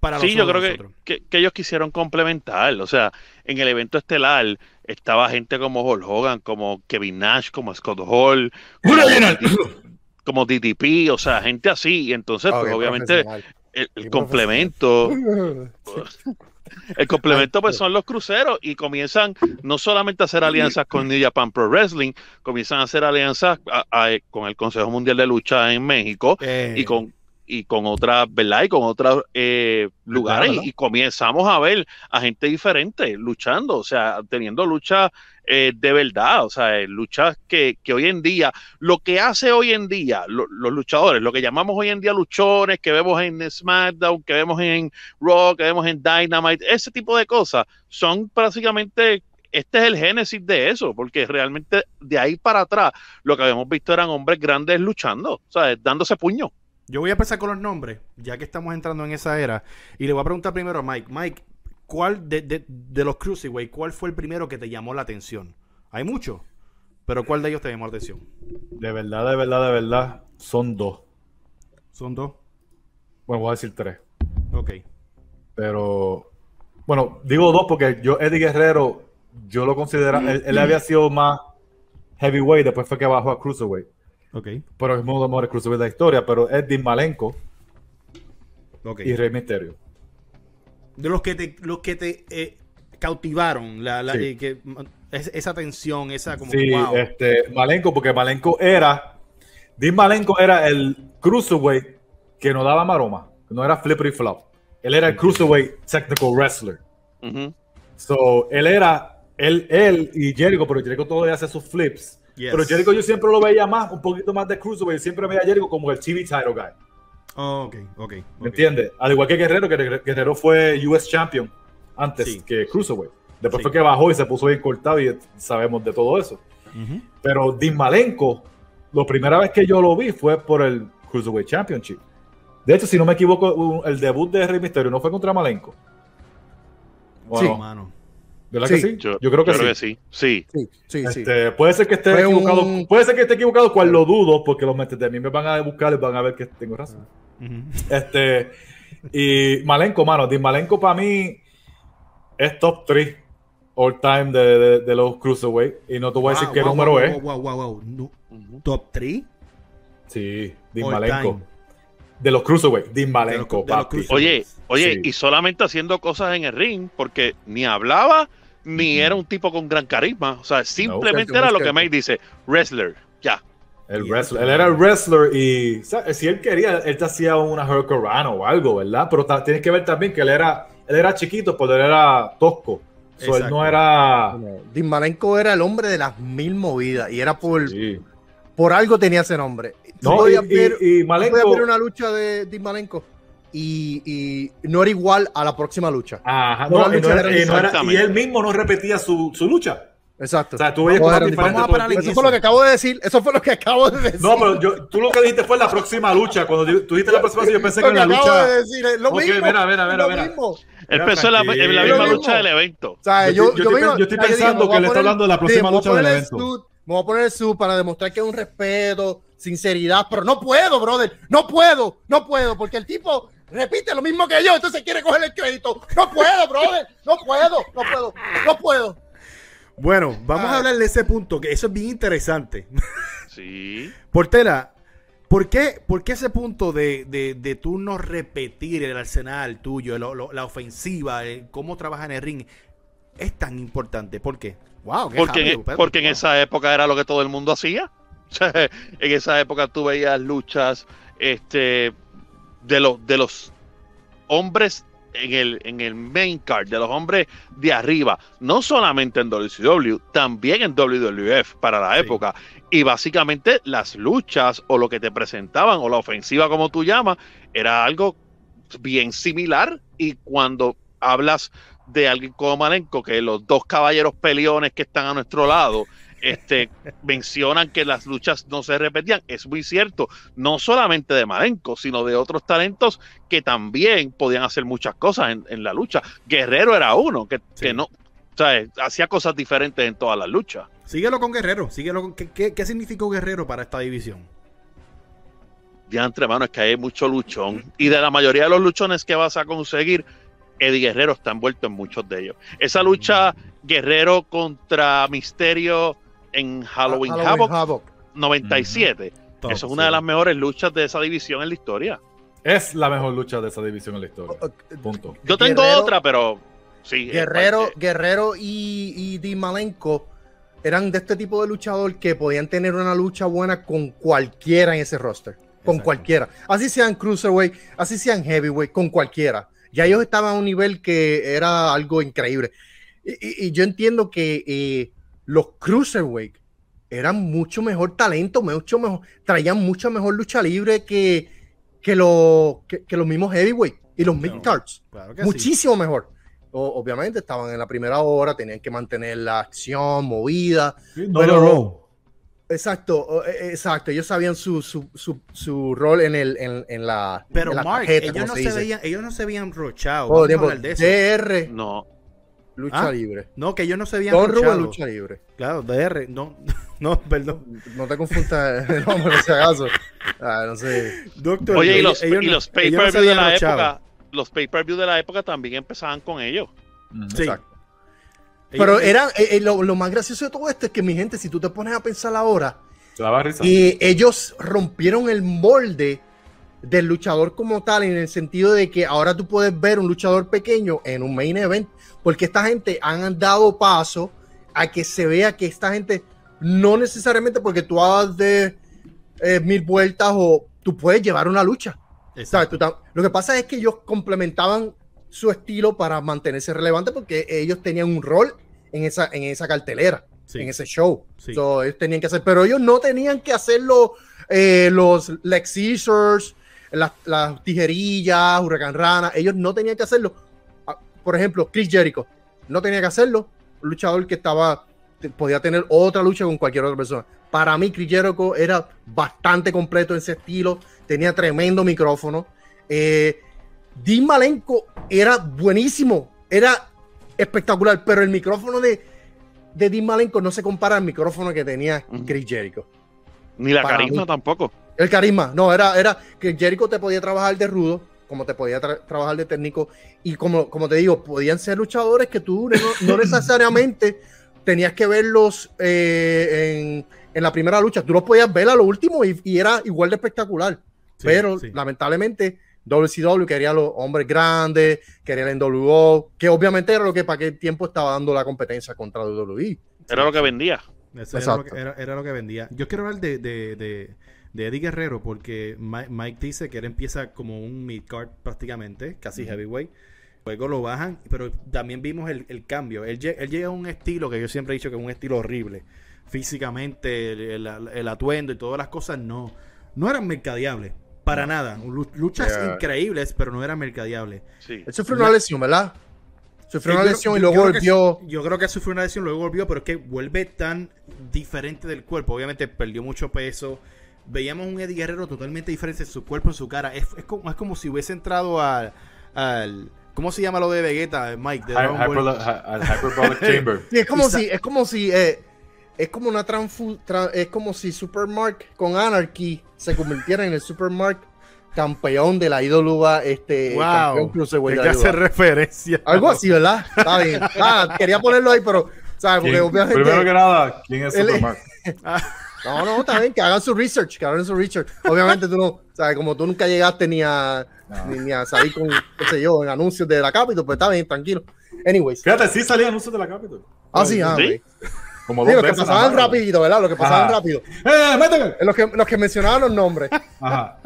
Para sí, yo creo que, que, que, ellos quisieron complementar. O sea, en el evento estelar estaba gente como Hulk Hogan, como Kevin Nash, como Scott Hall, como, como DDP, o sea, gente así. Y entonces, pues obviamente, el, el complemento. El complemento pues son los cruceros y comienzan no solamente a hacer alianzas con New Japan Pro Wrestling, comienzan a hacer alianzas a, a, con el Consejo Mundial de Lucha en México eh. y con y con otras, ¿verdad? Y con otros eh, lugares y comenzamos a ver a gente diferente luchando, o sea, teniendo lucha eh, de verdad, o sea, eh, luchas que, que, hoy en día, lo que hace hoy en día lo, los luchadores, lo que llamamos hoy en día luchones, que vemos en SmackDown, que vemos en Raw, que vemos en Dynamite, ese tipo de cosas, son prácticamente este es el génesis de eso, porque realmente de ahí para atrás lo que habíamos visto eran hombres grandes luchando, o sea, dándose puño. Yo voy a empezar con los nombres, ya que estamos entrando en esa era. Y le voy a preguntar primero a Mike. Mike, ¿cuál de, de, de los Cruiserweight, cuál fue el primero que te llamó la atención? Hay muchos, pero ¿cuál de ellos te llamó la atención? De verdad, de verdad, de verdad, son dos. ¿Son dos? Bueno, voy a decir tres. Ok. Pero, bueno, digo dos porque yo, Eddie Guerrero, yo lo considero, él, él había sido más heavyweight, después fue que bajó a Cruiserweight. Okay. Pero es uno de los mejores cruceros de la historia. Pero es Dean Malenko okay. y Rey Misterio. De los que te, los que te eh, cautivaron, la, la sí. eh, que, es, esa tensión, esa como sí, wow. este, Malenko, porque Malenko era. Dean Malenko era el cruiserweight que no daba maroma, no era flippery flop. Él era el cruiserweight technical wrestler. Uh -huh. So, él era, él, él y Jericho, pero Jericho todavía hace sus flips. Yes. Pero Jericho yo siempre lo veía más, un poquito más de Cruiserweight. Siempre veía a Jericho como el TV title guy. Oh, ok, ok. okay. ¿Me entiendes? Al igual que Guerrero, que Guerrero fue US Champion antes sí. que Cruiserweight. Después sí. fue que bajó y se puso bien cortado y sabemos de todo eso. Uh -huh. Pero Dean Malenko, la primera vez que yo lo vi fue por el Cruiserweight Championship. De hecho, si no me equivoco, el debut de Rey Mysterio no fue contra Malenko. Bueno, sí, mano. ¿Verdad sí. que sí? Yo, yo creo que, yo creo sí. que sí. Sí, sí, sí. Este, puede ser que esté Fue equivocado. Un... Puede ser que esté equivocado, cual lo dudo, porque los metes de mí me van a buscar y van a ver que tengo razón. Uh -huh. Este, y Malenko, mano, Dean Malenko para mí es top 3 all time de, de, de, los Cruiserweight. Y no te voy a decir wow, qué wow, número wow, es. Wow, wow, wow. No. ¿Top 3? Sí, all Malenko. Time. De los Cruiserweight, Dean Malenko, de los, de los Oye, oye, sí. y solamente haciendo cosas en el ring, porque ni hablaba ni era un tipo con gran carisma. O sea, simplemente no, era lo que May dice, wrestler, ya. El wrestler, él era el wrestler y ¿sabes? si él quería, él te hacía una Hurricane o algo, ¿verdad? Pero tienes que ver también que él era, él era chiquito, pero él era tosco. So, él no era. Dean Malenko era el hombre de las mil movidas y era por, sí. por algo tenía ese nombre. No, y, ver, y, y Malenko, ver una lucha de y, y, no era igual a la próxima lucha. Ajá, no, no, lucha era, y, no era, y, él mismo no repetía su, su, lucha. Exacto. O sea, tú veías cosas diferentes. Todo eso fue lo que acabo de decir. Eso fue lo que acabo de decir. No, pero yo, tú lo que dijiste fue la próxima lucha. Cuando tú dijiste la próxima lucha, yo pensé que en la lucha. De decir, lo okay, mismo, mira, mira, mira, mira. Él pensó en la, en la misma lucha del evento. O sea, yo, yo, yo, yo, yo estoy pensando que le está hablando de la próxima lucha del evento. Me voy a poner el sub para demostrar que es un respeto, sinceridad, pero no puedo, brother. No puedo, no puedo, porque el tipo repite lo mismo que yo, entonces quiere coger el crédito. No puedo, brother. No puedo, no puedo, no puedo. Bueno, vamos Ay. a hablar de ese punto, que eso es bien interesante. Sí. Portera, ¿por qué, por qué ese punto de, de, de tú no repetir el arsenal tuyo, lo, lo, la ofensiva, el, cómo trabaja en el ring, es tan importante? ¿Por qué? Wow, qué porque, en, porque wow. en esa época era lo que todo el mundo hacía. en esa época tú veías luchas este, de, los de los hombres en el, en el main card, de los hombres de arriba, no solamente en WCW, también en WWF para la sí. época. Y básicamente las luchas o lo que te presentaban o la ofensiva como tú llamas, era algo bien similar. Y cuando hablas de alguien como Malenko, que los dos caballeros peleones que están a nuestro lado, este, mencionan que las luchas no se repetían. Es muy cierto, no solamente de Malenko, sino de otros talentos que también podían hacer muchas cosas en, en la lucha. Guerrero era uno que, sí. que no, ¿sabes? hacía cosas diferentes en todas las luchas. Síguelo con Guerrero, síguelo con, ¿qué, qué, qué significó Guerrero para esta división? diantre, mano, es que hay mucho luchón. Y de la mayoría de los luchones que vas a conseguir, Eddie Guerrero está envuelto en muchos de ellos. Esa lucha Guerrero contra Misterio en Halloween, Halloween Havoc, Havoc. 97. Top, Eso es una sí. de las mejores luchas de esa división en la historia. Es la mejor lucha de esa división en la historia. Punto. Yo tengo Guerrero- otra, pero sí. Guerrero, Guerrero y, y Dean Malenko eran de este tipo de luchador que podían tener una lucha buena con cualquiera en ese roster. Con Exacto. cualquiera. Así sean cruiserweight, así sean heavyweight, con cualquiera. Ya ellos estaban a un nivel que era algo increíble. Y, y- y yo entiendo que eh, los cruiserweight eran mucho mejor talento, mucho mejor, traían mucha mejor lucha libre que, que, los que, que los mismos heavyweight y los mid cards Claro que sí. muchísimo mejor. O- obviamente estaban en la primera hora, tenían que mantener la acción movida. Sí, no Pero- lo robo. Exacto, o- eh, exacto. Ellos sabían su, su, su, su rol en, el, en, en la. Pero en la Mark, tarjeta, ellos no, se veían, ellos no se veían No, lucha Ah. libre. No, que ellos no se veían Don lucha libre. Claro, DR. No, no, perdón. No te confundas el nombre, si acaso. Ah, no sé. Doctor, Oye, y ellos- los, ellos y no- los ellos no pay-per-view se de la época, los pay-per-view de la época también empezaban con ellos. Sí. Exacto. Ellos- Pero era, eh, eh, lo, lo más gracioso de todo esto es que, mi gente, si tú te pones a pensar ahora. Y ellos rompieron el molde del luchador como tal, en el sentido de que ahora tú puedes ver un luchador pequeño en un main event, porque esta gente han dado paso a que se vea que esta gente no necesariamente porque tú hagas de eh, mil vueltas o tú puedes llevar una lucha. Tú tam- lo que pasa es que ellos complementaban su estilo para mantenerse relevante porque ellos tenían un rol en esa, en esa cartelera Sí. en ese show. Sí. So, ellos tenían que hacer, pero ellos no tenían que hacerlo eh, los Lex Scissors, las, las tijerillas, Huracán Rana, ellos no tenían que hacerlo. Ah, Por ejemplo, Chris Jericho no tenía que hacerlo, un luchador que estaba podía tener otra lucha con cualquier otra persona. Para mí, Chris Jericho era bastante completo en ese estilo, tenía tremendo micrófono. Eh, Dean Malenko era buenísimo, era espectacular, pero el micrófono de, de Dean Malenko no se compara al micrófono que tenía. Chris Jericho. Ni la carisma mí. tampoco. El carisma, no, era, era que Jericho te podía trabajar de rudo, como te podía tra- trabajar de técnico, y como, como te digo, podían ser luchadores que tú no, no necesariamente tenías que verlos eh, en, en la primera lucha, tú los podías ver a lo último y, y era igual de espectacular. Sí, pero sí. lamentablemente WCW quería a los hombres grandes, quería el NWO, que obviamente era lo que para aquel tiempo estaba dando la competencia contra WWE. Era lo que vendía. Eso era, lo que, era, era lo que vendía. Yo quiero hablar de, de, de, de Eddie Guerrero porque Mike, Mike dice que él empieza como un mid-card prácticamente, casi heavyweight. Luego lo bajan, pero también vimos el, el cambio. Él, lle- él llega a un estilo que yo siempre he dicho que es un estilo horrible. Físicamente, el, el- el atuendo y todas las cosas no, no eran mercadeables. Para nada. Lu- Luchas Yeah. increíbles, pero no eran mercadeables. Sí. Él sufrió una lesión, ¿verdad? Sufrió una Yo- lesión y luego yo creo que- volvió. yo creo que sufrió una lesión, luego volvió, pero es que vuelve tan diferente del cuerpo. Obviamente perdió mucho peso. Veíamos un Eddie Guerrero totalmente diferente en su cuerpo, en su cara. Es, es como, es como si hubiese entrado al, al- ¿Cómo se llama lo de Vegeta, Mike? De Hyperbolic Chamber. Sí, es como si, es como si, eh, es como una transfu, tra- es como si Supermark con Anarchy se convirtiera en el Supermark campeón de la IWA, este, campeón Wow. de que IWA. referencia. Algo así, ¿verdad? Está bien. Ah, quería ponerlo ahí, pero, ¿sabes? Porque ¿Quién- obviamente. Primero que nada, ¿quién es Él- Supermark? No, no, está bien, que hagan su research, que hagan su research. Obviamente tú no, ¿sabes? Como tú nunca llegaste ni a, No. ni, ni a salir con, qué sé yo, en anuncios de la Capitol, pues está bien, tranquilo. Anyways. Fíjate, sí salía anuncios de la Capitol. Ah, sí, ah, ¿Sí? Como Sí, los que pasaban rapidito, ¿verdad? Los que pasaban Ajá. rápido. ¡Eh! Los que, los que mencionaban los nombres. Ajá.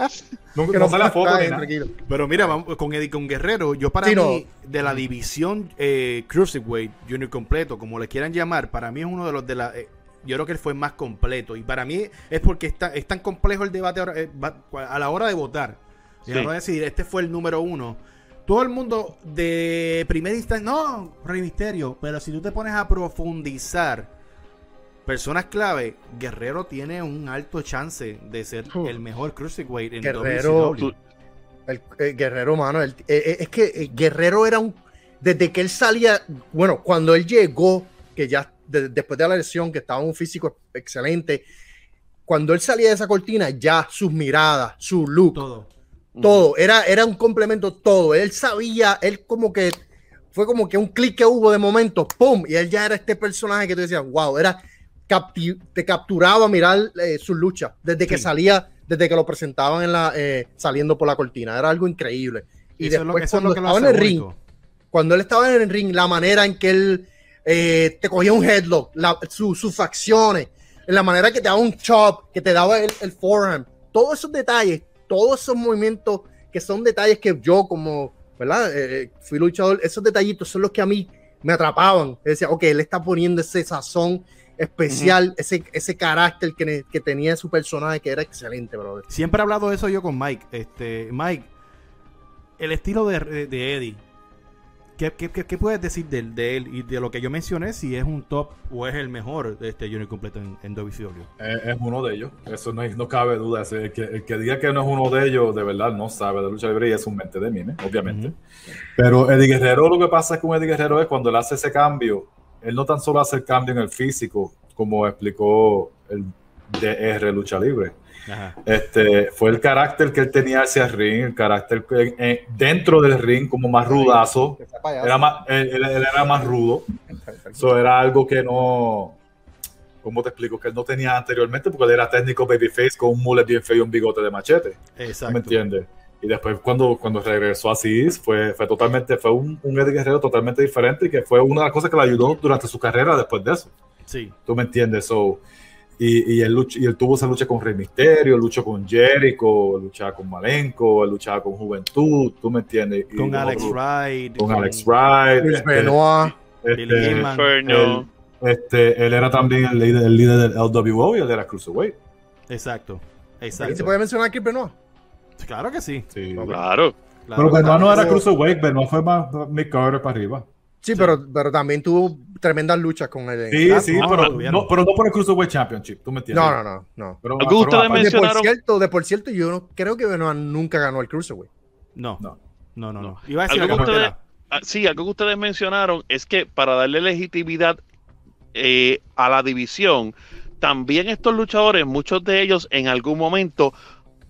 Que no no la foto tranquilo. Pero mira, vamos, con Eddie con Guerrero, yo para Sí, no. mí, de la división eh, Cruiserweight, Junior completo, como le quieran llamar, para mí es uno de los de la. eh, yo creo que él fue el más completo. Y para mí es porque está, es tan complejo el debate ahora, eh, va- a la hora de votar. Y a la Sí. hora de decir, este fue el número uno. Todo el mundo de primera instancia, no, Rey Misterio. Pero si tú te pones a profundizar personas clave, Guerrero tiene un alto chance de ser el mejor Cruiserweight en Guerrero- WCW. El, eh, Guerrero, mano. el- eh, eh, es que eh, Guerrero era un. Desde que él salía. Bueno, cuando él llegó, que ya de- después de la lesión, que estaba un físico excelente. cuando él salía de esa cortina, ya sus miradas, su look, Todo. todo, era, era un complemento todo. Él sabía, él como que fue como que un clic que hubo de momento, ¡pum! Y él ya era este personaje que tú decías, wow, era capti- te capturaba mirar eh, sus luchas desde que Sí. salía, desde que lo presentaban en la, eh, saliendo por la cortina. Era algo increíble. Y Eso es lo- después, es lo cuando que lo estaba en el ring, cuando él estaba en el ring, la manera en que él eh, te cogía un headlock, la- su- sus facciones, la manera que te daba un chop, que te daba el, el forehand, todos esos detalles, todos esos movimientos que son detalles que yo como, ¿verdad? Eh, fui luchador, esos detallitos son los que a mí me atrapaban. Decía, ok, él está poniendo ese sazón especial, ese, ese carácter que, que tenía su personaje que era excelente, brother. Siempre he hablado de eso yo con Mike. Este, Mike, el estilo de, de Eddie. ¿Qué, qué, qué- qué puedes decir de, de él y de lo que yo mencioné? Si es un top o es el mejor de este Junior completo en, en WCW. Es, es uno de ellos, eso no, no cabe duda. El que, el que diga que no es uno de ellos, de verdad no sabe de lucha libre y es un mente de mime, obviamente. Ujú. Pero Eddie Guerrero, lo que pasa con Eddie Guerrero es cuando él hace ese cambio, él no tan solo hace el cambio en el físico, como explicó el DR Lucha Libre. Ajá. Este, fue el carácter que él tenía hacia el ring, el carácter que, eh, dentro del ring, como más rudazo. Era más, él, él- él era más rudo. Eso era algo que no. ¿Cómo te explico? Que él no tenía anteriormente, porque él era técnico babyface con un mullet bien feo y un bigote de machete. Exacto. ¿Me entiendes? Y después, cuando, cuando regresó así, fue, fue totalmente, fue un, un Eddie Guerrero totalmente diferente y que fue una de las cosas que le ayudó durante su carrera después de eso. Sí. ¿Tú me entiendes? So, y, y, él luch- y él tuvo esa lucha con Rey Misterio, luchó con Jericho, luchaba con Malenko, él luchaba con Juventud, ¿tú me entiendes? Y Con Alex Wright. Con Alex Wright. Chris este, Benoit. Billy este, Kidman. Inferno. este, él era también el líder, el líder del LWO y él era Cruiserweight. Exacto. ¿Y Exacto. se puede mencionar a Chris Benoit? Claro que sí. Sí. Claro. Claro. Pero Benoit no era Cruiserweight, Benoit fue más Mick Carter para arriba. Sí, Pero, pero también tuvo tremendas luchas con él. Sí, Claro, sí, no, pero, no, pero no por el Cruiserweight Championship, ¿tú me entiendes? No, no, no, no. Pero, ¿Algún pero ustedes aparte- De por mencionaron- cierto, de por cierto, yo no creo que Benoit nunca ganó el Cruiserweight. No. No. No, no. Iba a decir Algo que ustedes, ah, sí, algo que ustedes mencionaron es que para darle legitimidad eh, a la división, también estos luchadores, muchos de ellos en algún momento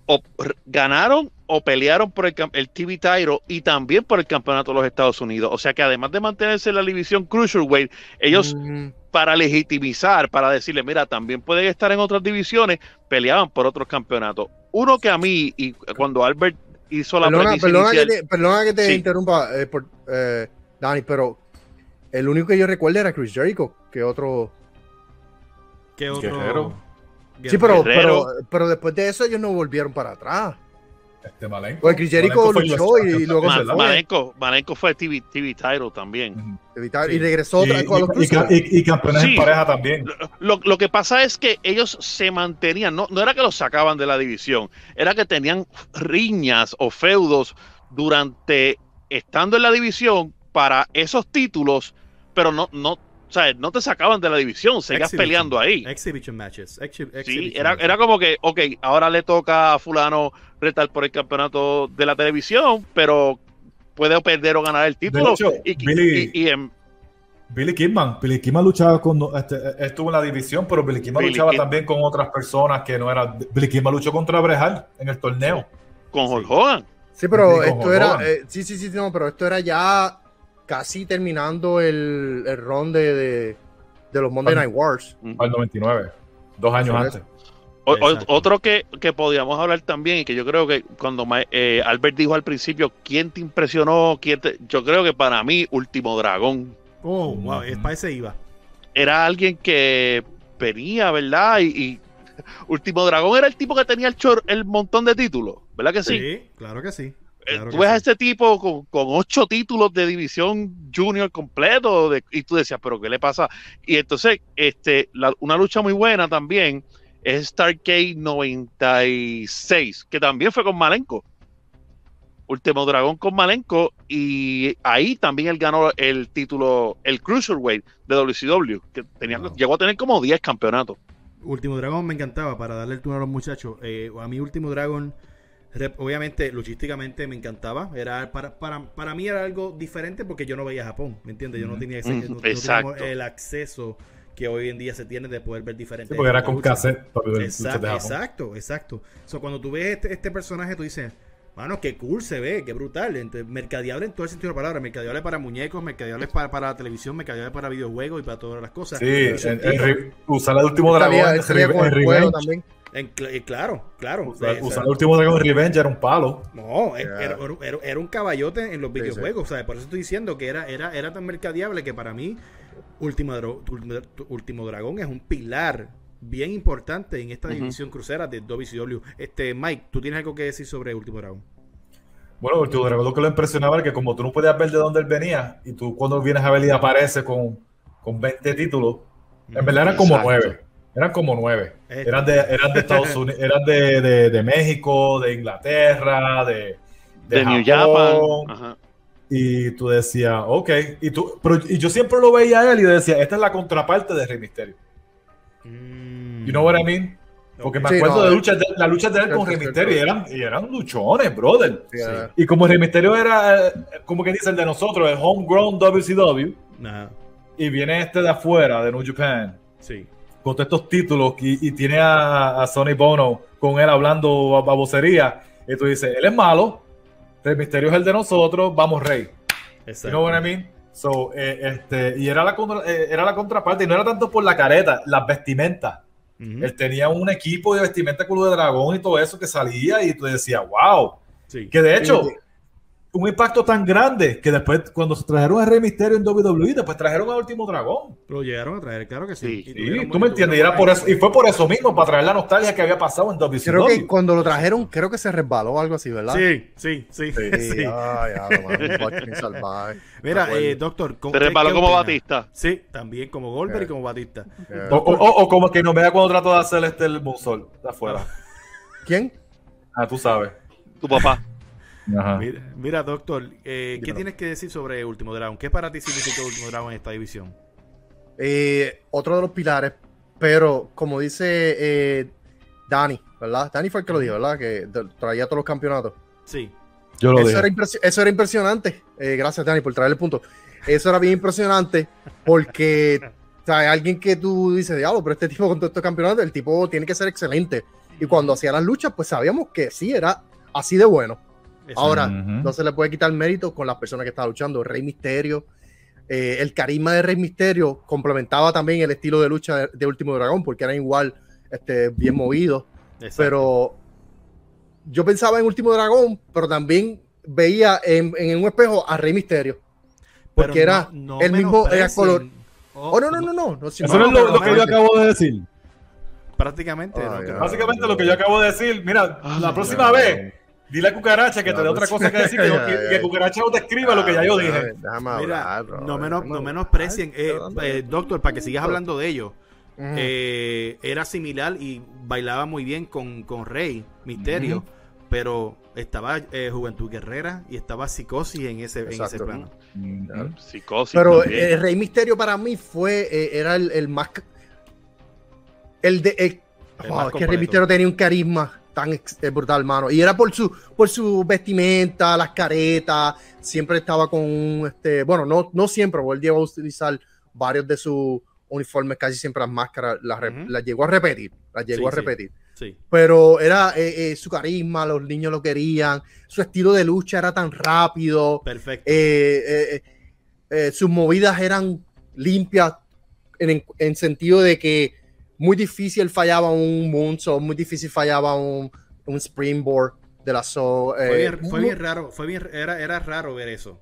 o ganaron o pelearon por el, el TV title y también por el campeonato de los Estados Unidos. O sea que además de mantenerse en la división Cruiserweight, ellos Mm, para legitimizar, para decirle, mira, también pueden estar en otras divisiones, peleaban por otros campeonatos. Uno que a mí, y cuando Albert hizo la perdona, premisa perdona que te, perdona que te Sí. interrumpa, eh, por- eh, Dani, pero el único que yo recuerdo era Chris Jericho, que otro. ¿Qué otro? Guerrero. Sí, pero, pero, pero después de eso ellos no volvieron para atrás. Este Malenko. Chris Jericho luchó y luego se fue. Malenko, Malenko fue TV, TV title también. Y regresó otra Y, vez con los y- y- y- y campeones Sí. en pareja también. Lo, lo que pasa es que ellos se mantenían, no, no era que los sacaban de la división, era que tenían riñas o feudos durante estando en la división para esos títulos, pero no, no, o sea, no te sacaban de la división, seguías Exhibition. peleando ahí. Exhibition matches. Exhi- Sí, era, matches. era como que, ok, ahora le toca a fulano retar por el campeonato de la televisión, pero puede perder o ganar el título. hecho, y, y- Billy- y- y en- Billy Kidman. Billy Kidman luchaba con. Este, estuvo en la división, pero Billy Kidman Billy luchaba Kid- también con otras personas que no eran. Billy Kidman luchó contra Brejal en el torneo. con Hulk Hogan. Sí, pero Sí, esto era. Eh, sí, sí, sí, no, pero esto era ya casi terminando el, el ron de, de, de los Monday. Night Wars. El 99. Dos años antes. O- otro que, que podíamos hablar también, y que yo creo que cuando eh, Albert dijo al principio, ¿quién te impresionó? ¿Quién te-?" Yo creo que para mí, Último Dragón Oh, wow. Es para ese iba. era alguien que venía, ¿verdad? Y, y Último Dragón era el tipo que tenía el, chor- el montón de títulos, ¿verdad que sí? Sí, claro que sí. Eh, Claro tú ves a este tipo con, con ocho títulos de división junior completo de- y tú decías, pero ¿qué le pasa? Y entonces, este, la- una lucha muy buena también es Starcade 96, que también fue con Malenko. Último Dragón con Malenko y ahí también él ganó el título, el Cruiserweight de WCW, que tenía, Wow. llegó a tener como 10 campeonatos. Último Dragon me encantaba para darle el turno a los muchachos. Eh, a mí Último Dragon, rep- obviamente, luchísticamente me encantaba. Era para, para, para mí era algo diferente porque yo no veía Japón, ¿me entiendes? Yo no tenía ese, no- no el acceso que hoy en día se tiene de poder ver diferentes. Sí, porque era con cassette Exacto, exacto, exacto. So, cuando tú ves este, este personaje, tú dices, mano, qué cool se ve, qué brutal. Entonces, mercadeable en todo el sentido de la palabra. Mercadeable para muñecos, mercadeable para, para la televisión, mercadeable para videojuegos y para todas las cosas. Sí, tipo- en re- usar el último dragón el Revenge. también. Eh, claro, claro. Usar, eh, o sea, el último Dragon Revenge era un palo. No, eh, era, un caballote en los videojuegos. O sea, por eso estoy diciendo que era, era, era tan mercadeable que para mí Último, Dragón es un pilar bien importante en esta división uh -huh. crucera de WCW. Este, Mike, ¿tú tienes algo que decir sobre Último Dragón? Bueno, Último Dragón lo que lo impresionaba era que como tú no podías ver de dónde él venía y tú cuando vienes a ver y aparece con, con 20 títulos, en verdad eran como 9. Eran como nueve. Eh. Eran de, eran de Estados Unidos, eran de, de- de México, de Inglaterra, de, De, New Japón. Japan. Ajá. Y tú decías, ok. Y, tú, pero, y yo siempre lo veía a él y decía, esta es la contraparte de Rey Mysterio. You know what I mean? Porque me Sí, acuerdo no, de eh. luchas de, la lucha de él con Rey cierto. Mysterio y eran, y eran luchones, brother. Sí, Y como Rey Mysterio era, eh, como que dice el de nosotros, el homegrown WCW, Nah, y viene este de afuera, de New Japan, sí. Con todos estos títulos, y, y tiene a, a Sonny Bono con él hablando babosería, y tú dices, él es malo, Rey Mysterio es el de nosotros, vamos Rey. You Exacto. know what I mean? So, eh, este, y era la, contra- eh, era la contraparte, y no era tanto por la careta, las vestimentas. Ujú, Él tenía un equipo de vestimenta con de dragón y todo eso que salía y tú decías, wow. sí. Que de hecho, Sí. Un impacto tan grande que después, cuando se trajeron a Rey Misterio en WWE, después trajeron a Último Dragón. Lo llegaron a traer, claro que sí. Sí, Y Sí, tuvieron tú me entiendes. Y, era por eso, y fue por eso mismo, para traer la nostalgia que había pasado en WCW. Creo que cuando lo trajeron, creo que se resbaló o algo así, ¿verdad? Sí, sí, sí. Sí. Sí, sí. ay, salvaje. Mira, eh, doctor, ¿cómo- Se resbaló como opina? Batista. Sí, también como Goldberg y como Batista. O, o- o- como que no me da cuando trato de hacer este el moonsault de afuera. ¿Quién? Ah, tú sabes. Tu papá. Mira, mira, doctor, eh, ¿qué tienes que decir sobre Último Dragón? ¿Qué para ti significa Último Dragón en esta división? Eh, otro de los pilares, pero como dice eh, Dani, ¿verdad? Dani fue el que lo dijo, ¿verdad? Que traía todos los campeonatos. Sí. Yo lo Eso dije. era, eso era impresionante. Eh, gracias, Dani, por traer el punto. Eso era bien impresionante porque o sea, hay alguien que tú dices, diablo, pero este tipo con todos estos campeonatos, el tipo tiene que ser excelente. Y cuando hacía las luchas, pues sabíamos que sí, era así de bueno. Ahora, no se le puede quitar mérito con las personas que estaban luchando. Rey Misterio, eh, el carisma de Rey Misterio complementaba también el estilo de lucha de, de Último Dragón, porque eran igual este, bien movidos. Exacto. Pero yo pensaba en Último Dragón, pero también veía en, en un espejo a Rey Misterio. Pero Porque era no- no el mismo era color. Oh, Oh, no, no, no, no. no, si Eso no, es lo, que yo acabo de decir. Prácticamente. Básicamente lo que yo acabo de decir. Mira, la próxima vez, dile a Cucaracha que te dé otra cosa que decir, que, Ya, que- ya. que Cucaracha no te escriba lo que ya yo dije. Déjame, déjame Mira, no, menos, no menosprecien. Eh, eh, doctor, para que sigas hablando de ello. Eh, era similar y bailaba muy bien con, con Rey Misterio, pero estaba eh, Juventud Guerrera y estaba Psicosis en ese, en ese plano. Psicosis. Pero el Rey Misterio para mí fue, eh, era el, el más. El de. el- El Oh, más es que Rey. Misterio tenía un carisma tan brutal, mano. Y era por su, por su vestimenta, las caretas. Siempre estaba con. Este, bueno, no, no siempre, porque él llegó a utilizar varios de sus uniformes, casi siempre las máscaras, las, Ujú. las llegó a repetir. Las llegó Sí, a repetir. Sí. Pero era eh, eh, su carisma, los niños lo querían. Su estilo de lucha era tan rápido Perfecto. eh, sus movidas eran limpias en, en sentido de que muy difícil fallaba un moonsault, muy difícil fallaba un, un springboard de la so. fue, eh, bien, fue bien raro, fue bien, era, era raro ver eso.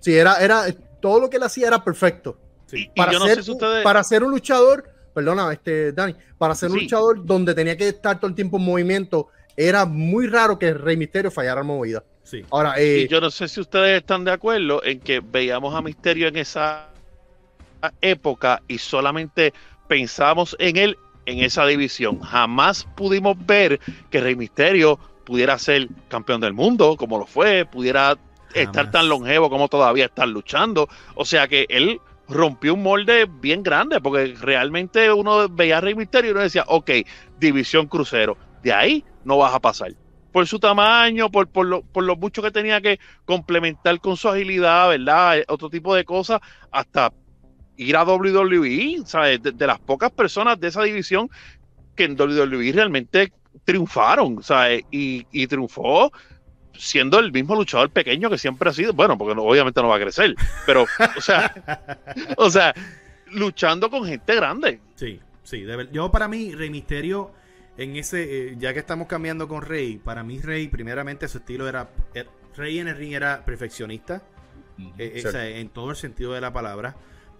Sí, era, era, todo lo que él hacía era perfecto. Sí. Y Para, yo no ser, sé si ustedes. para ser un luchador, perdona, este, Dani, para ser un luchador donde tenía que estar todo el tiempo en movimiento, era muy raro que Rey Misterio fallara en movida. Sí. Ahora, eh, Y yo no sé si ustedes están de acuerdo en que veíamos a Misterio en esa época y solamente pensamos en él en esa división. Jamás pudimos ver que Rey Misterio pudiera ser campeón del mundo como lo fue, pudiera estar tan longevo como todavía estar luchando. O sea que él rompió un molde bien grande porque realmente uno veía a Rey Misterio y uno decía, ok, división crucero, de ahí no vas a pasar por su tamaño, por, por, lo, por lo mucho que tenía que complementar con su agilidad, ¿verdad? Eh, Otro tipo de cosas, hasta ir a WWE, ¿sabes? De, de las pocas personas de esa división que en WWE realmente triunfaron, ¿sabes? Y, y triunfó siendo el mismo luchador pequeño que siempre ha sido, bueno, porque no- obviamente no va a crecer, pero, o sea, o sea, luchando con gente grande. Sí, sí. de ver- yo para mí, Rey Misterio, en ese, eh, ya que estamos cambiando con Rey, para mí Rey, primeramente su estilo era, er- Rey en el ring era perfeccionista, eh, eh, o sea, en todo el sentido de la palabra.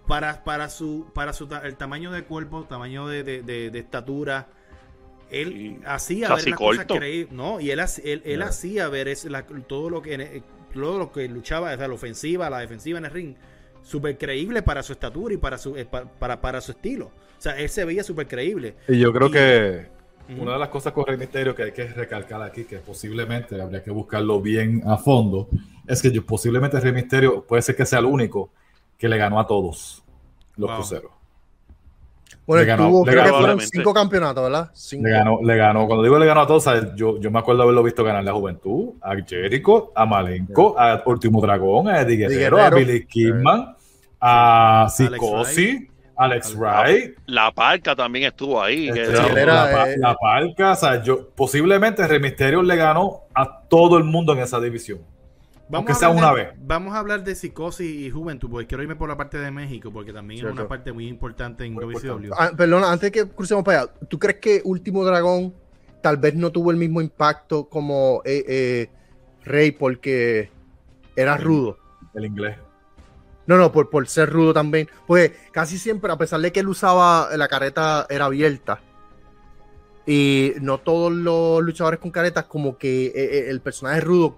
Para, para su, para su ta- el tamaño de cuerpo, tamaño de, de- de- de estatura, él Sí, hacía ver las cosas creíbles, no, y él, él, él Yeah. hacía ver es, la- todo lo que eh, todo lo que luchaba, sea, la ofensiva, la defensiva en el ring, súper creíble para su estatura y para su eh, pa- para, para su estilo. O sea, él se veía súper creíble. Y yo creo Y- que una de las cosas con Rey Misterio que hay que recalcar aquí, que posiblemente habría que buscarlo bien a fondo, es que yo, posiblemente Rey Misterio puede ser que sea el único que le ganó a todos los Wow. cruceros. Bueno, Le ganó- tuvo, le creo que fueron cinco campeonatos, ¿verdad? Cinco. Le ganó, le ganó. Cuando digo le ganó a todos, ¿sabes? yo, yo me acuerdo haberlo visto ganar a Juventud, a Jericho, a Malenko, a Último Dragón, a Eddie Guerrero, a. Billy Kidman, a Alex Psicosi, Alex Wright. La parca también estuvo ahí. Este, era, la, eh, la Parca, o sea, yo, posiblemente Rey Misterio le ganó a todo el mundo en esa división. Aunque a sea hablar una de- vez. Vamos a hablar de psicosis y juventud, porque quiero irme por la parte de México, porque también es Cierto. una parte muy importante en WCW. Ah, perdona, antes de que crucemos para allá, ¿tú crees que Último Dragón tal vez no tuvo el mismo impacto como eh, eh, Rey porque era rudo? El inglés. No, no, por, por ser rudo también. Pues casi siempre, a pesar de que él usaba la careta era abierta, y no todos los luchadores con caretas, como que eh, el personaje rudo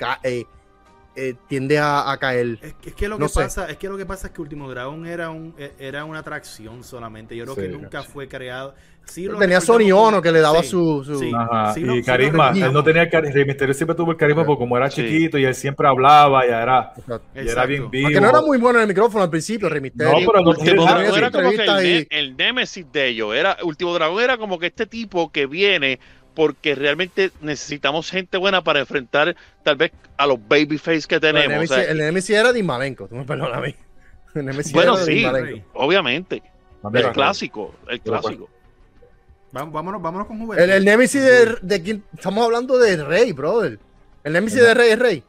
eh, tiende a, a caer. Es, es que lo No que sé. pasa, es que lo que pasa es que Último Dragón era un e- era una atracción solamente. Yo creo Sí. que nunca fue creado. Sí lo Tenía Sony como- Ono que le daba Sí, su. su- sí. Ajá, Sí, y lo- sí lo carisma. él no tenía carisma. Rey Misterio siempre tuvo el carisma porque como era Sí. chiquito y él siempre hablaba, ya era, y era bien vivo. Aunque no era muy bueno en el micrófono al principio, Rey Mysterio. No, pero no Último tiene nada Dragón que era como que el, el némesis de ellos. Era, Último Dragón era como que este tipo que viene porque realmente necesitamos gente buena para enfrentar tal vez a los babyface que El tenemos. o sea, el Nemesis era Dean Malenko, tú me perdonas a mí. El Nemesis bueno, era sí, obviamente. El clásico, el clásico. Vámonos, vámonos con juventud. El, el Nemesis de, de quién estamos hablando de Rey, brother. El Nemesis de Rey es Rey.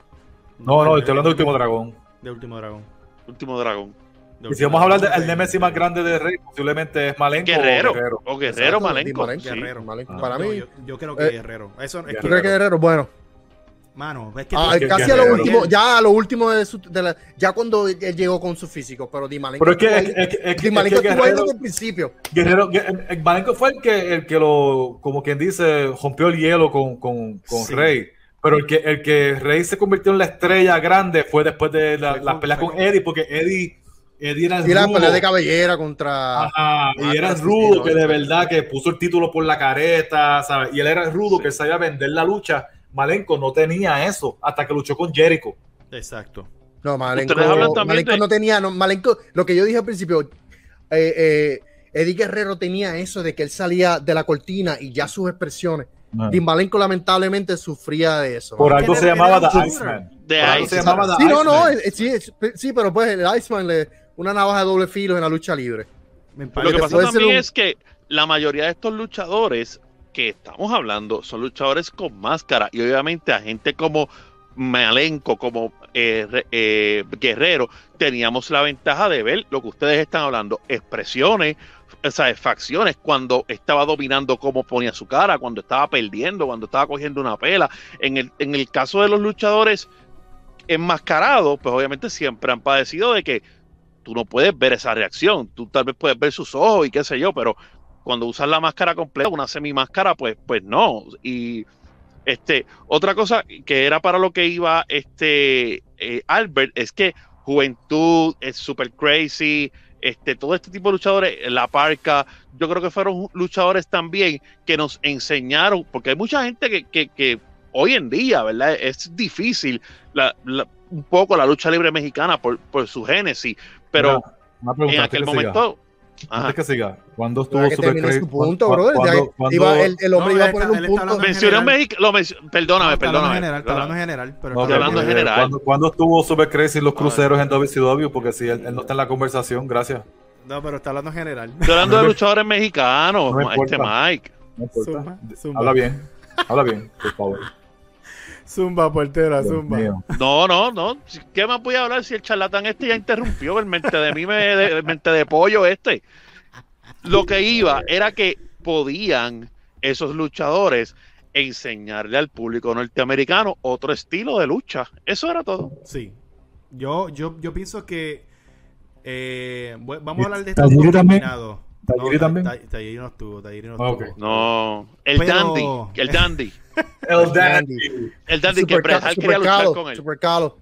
No, no, estoy hablando de Último Dragón. de Último Dragón. Último Dragón. Y si vamos a hablar del Nemesis más grande de Rey, posiblemente es Malenko Guerrero. o Guerrero. O Guerrero, Malenko. Malenko, sí. Guerrero. Malenko. Ah. Para mí, yo, yo creo que eh, Guerrero. Eso es Guerrero. ¿tú crees que Guerrero? Bueno, Mano, es que ah, es casi a lo último, ya a lo último de su, de la- ya cuando él llegó con su físico, pero Di Malenko Pero es que, estuvo es, es Di Malenko es que estuvo ahí Guerrero, desde el principio. Guerrero, Gue- eh, Malenko fue el que, el que lo, como quien dice, rompió el hielo con, con, con Sí. Rey. Pero el que, el que Rey se convirtió en la estrella grande fue después de la- Fue las peleas fue con- Eddie, porque Eddie, Eddie era el Y la rudo. pelea de cabellera contra. Ajá, y Ah, era rudo que no. de verdad que puso el título por la careta, ¿sabes? Y él era rudo Sí. que sabía vender la lucha. Malenko no tenía eso hasta que luchó con Jericho. Exacto. No, Malenko, Malenko de- no tenía, no, Malenko, lo que yo dije al principio, eh, eh, Eddie Guerrero tenía eso de que él salía de la cortina y ya sus expresiones. Dean Malenko lamentablemente sufría de eso. Por ¿no? algo se era- llamaba era The Iceman. The Sí, no, no, Iceman. eh, sí, sí, pero pues el Iceman le una navaja de doble filo en la lucha libre. Me Lo que que pasa también un- es que la mayoría de estos luchadores que estamos hablando son luchadores con máscara y obviamente a gente como Malenko, como eh, eh, Guerrero, teníamos la ventaja de ver lo que ustedes están hablando, expresiones, o sea, facciones, cuando estaba dominando cómo ponía su cara, cuando estaba perdiendo, cuando estaba cogiendo una pela. En el, en el caso de los luchadores enmascarados, pues obviamente siempre han padecido de que tú no puedes ver esa reacción. Tú tal vez puedes ver sus ojos y qué sé yo, pero cuando usas la máscara completa, una semimáscara, pues, pues no. Y este, otra cosa que era para lo que iba este eh, Albert es que Juventud es super crazy, este, todo este tipo de luchadores, La Parca, yo creo que fueron luchadores también que nos enseñaron, porque hay mucha gente que, que, hoy en día, ¿verdad? Es difícil un poco la lucha libre mexicana por, por su génesis, pero una pregunta en aquel momento... Ajá. Antes que siga, ¿cuándo estuvo Super su punto, ¿Cuándo-. Ya cuándo- iba- el, el hombre No, iba a poner un punto. Mencioné general. México, lo men- perdóname, hablando perdóname. en general, está hablando en general, pero Estoy hablando en eh, general. ¿cuándo, cuándo estuvo Super Crazy los Ah. cruceros en WCW? Porque si él, él no está en la conversación, gracias. No, pero está hablando en general. Estoy hablando de luchadores mexicanos, No me este. Mike. No importa. Zumba, zumba. Habla bien. Habla bien, por favor. Zumba, portera, Dios zumba. mío. No, no, no. ¿Qué más voy a hablar si el charlatán este ya interrumpió el mente de mí, me, de, mente de pollo este? Lo que iba era que podían esos luchadores enseñarle al público norteamericano otro estilo de lucha. Eso era todo. Sí. Yo, yo, yo pienso que eh, vamos a hablar de esto ¿Tajiri también? combinado. ¿Tajiri No, también? Ta- Ta- Tajiri no estuvo, no Ah, estuvo. No, el Pero- dandy, el dandy, El Dandy. el dandy que Super, ca- Hart quería super luchar con él. super calo.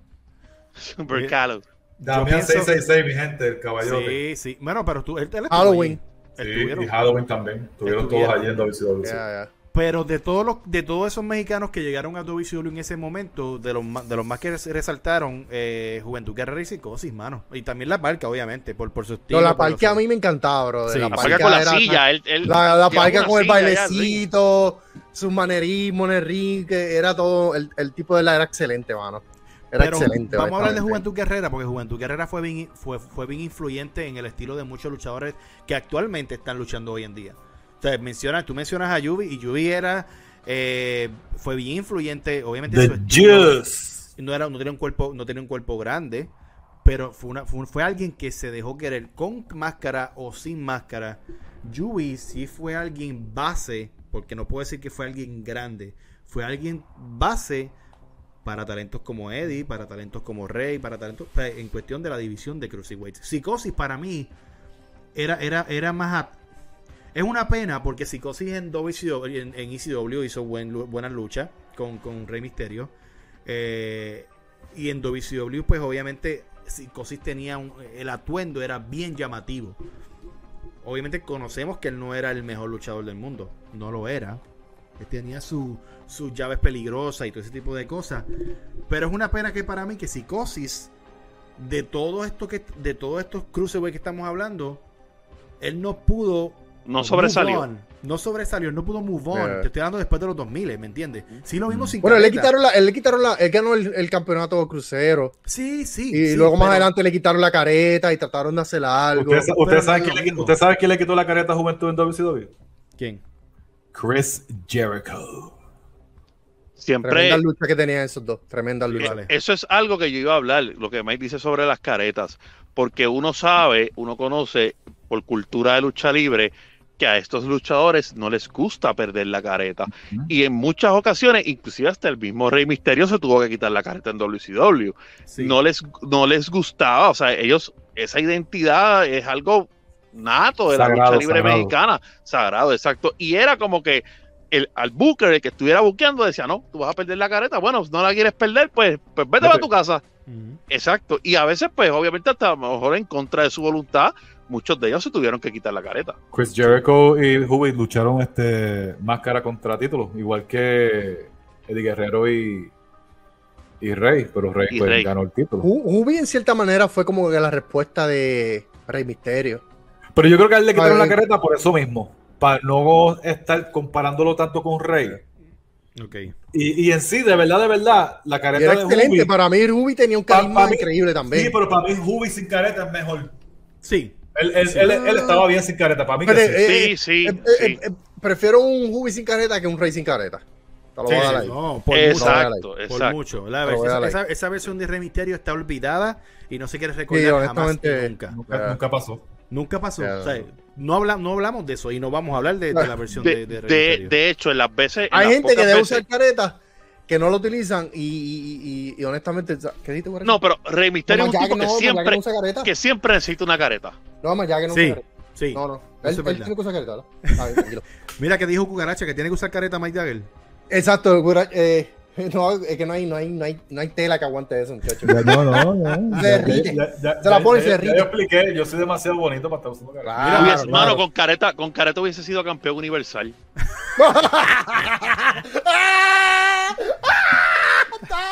Super calo. Damián pienso- 666, mi gente, el caballote. Sí, sí. Bueno, pero tú, él, él Halloween. Sí, y Halloween también. Estuvieron todos Estuvieron. allí en WCW. Ya, ya. Pero de todos los, de todos esos mexicanos que llegaron a WCW en ese momento, de los más, de los más que res- resaltaron, eh, Juventud Guerrera y Psicosis, mano. Y también la parca, obviamente, por, por su estilo. No, la parca a mí me encantaba, bro. Sí. la La Apaga con la era- silla. Él, él La, la parca con el bailecito, su manerismo en el ring, que era todo, el, el tipo de la era excelente, mano. Era Pero excelente. Vamos a hablar de. Juventud Guerrera, porque Juventud Guerrera fue bien, fue, fue bien influyente en el estilo de muchos luchadores que actualmente están luchando hoy en día. Sea, mencionas, tú mencionas a Yubi y Yubi era, eh, fue bien influyente, obviamente The Juice. no era no tenía un cuerpo no tenía un cuerpo grande pero fue una fue, fue alguien que se dejó querer con máscara o sin máscara Yui sí fue alguien base porque no puedo decir que fue alguien grande fue alguien base para talentos como Eddie para talentos como Rey para talentos en cuestión de la división de cruiserweights Psicosis para mí era era era más es una pena porque Psicosis en en, en ECW hizo buen, lu- buena lucha con, con Rey Misterio. Eh, y en WCW, pues obviamente Psicosis tenía el atuendo era bien llamativo. Obviamente conocemos que él no era el mejor luchador del mundo. No lo era. Él tenía su- sus llaves peligrosas y todo ese tipo de cosas. Pero es una pena que para mí que Psicosis, de todo esto que, de todos estos cruiserweight que estamos hablando, él no pudo No sobresalió. on. No sobresalió, no pudo move on. Yeah. Te estoy hablando después de los 2000, ¿me entiendes? Sí, lo vimos sin Bueno, le careta. quitaron la, él le quitaron la, él ganó el, el campeonato crucero. Sí, sí. Y sí, luego más pero- adelante le quitaron la careta y trataron de hacer algo. ¿Usted, sa- usted pero sabe quién lo le, mismo. ¿Usted sabe quién le quitó la careta a Juventud en WCW? ¿Quién? Chris Jericho. Siempre. Tremenda lucha que tenían esos dos. Tremenda lucha. vale. Eso es algo que yo iba a hablar, lo que Mike dice sobre las caretas, porque uno sabe, uno conoce por cultura de lucha libre que a estos luchadores no les gusta perder la careta. Ujú. Y en muchas ocasiones, inclusive hasta el mismo Rey Misterio se tuvo que quitar la careta en WCW. Sí. No, les, no les gustaba, o sea, ellos, esa identidad es algo nato de la Sagrado, lucha libre sagrado. mexicana, sagrado, exacto. Y era como que el, al Booker, el que estuviera buqueando, decía, no, tú vas a perder la careta, bueno, no la quieres perder, pues, pues vete Vete. a tu casa. Ujú. Exacto. Y a veces, pues, obviamente, hasta a lo mejor en contra de su voluntad, muchos de ellos se tuvieron que quitar la careta. Chris Jericho y Huey lucharon este máscara contra títulos, igual que Eddie Guerrero y, y Rey, pero Rey, Y pues, Rey. ganó el título. Hu- Hubi en cierta manera fue como que la respuesta de Rey Misterio. Pero yo creo que a él le quitaron Ay. la careta por eso mismo, para no estar comparándolo tanto con Rey. Ok. Y, y en sí, de verdad, de verdad, la Y careta era de excelente. Huey- Para mí, Hubi tenía un carisma pa' mí- increíble también. Sí, pero para mí Huey sin careta es mejor. Sí. Él, él- Sí. él- él estaba bien sin careta, para mí que sí. eh, Sí, sí, Eh, eh, sí. prefiero un Hubi sin careta que un Rey sin careta. Te lo voy a Sí, dar sí, ahí. No, por mucho. Exacto, Por exacto. mucho. La versión- esa, esa versión de Rey Misterio está olvidada y no se quiere recordar Sí, jamás y nunca. Nunca, nunca pasó. Nunca pasó. Ya. O sea, no, habla, no hablamos de eso y no vamos a hablar de, de la versión de, De, de Rey de- Misterio. de hecho, en las veces. en Hay las gente que debe veces- usar careta que no lo utilizan y, y, y, y honestamente, ¿qué dijiste? No, pero Rey Misterio es un Más ya tipo que no, siempre, no que siempre necesita una careta. No, más ya que no Sí, usa careta. sí. No, no. Él, él tiene que usar careta. Mira que dijo Cucaracha que tiene que usar careta Mike Jagger. Exacto, eh, no, es que no hay, no, hay, no, hay, no hay tela que aguante eso, muchacho. No, no, no. Se derrite. Se la pone y se derrite. yo expliqué, yo soy demasiado bonito para estar usando careta. Claro, Hubiese- claro. Mano, con careta, con careta hubiese sido campeón universal.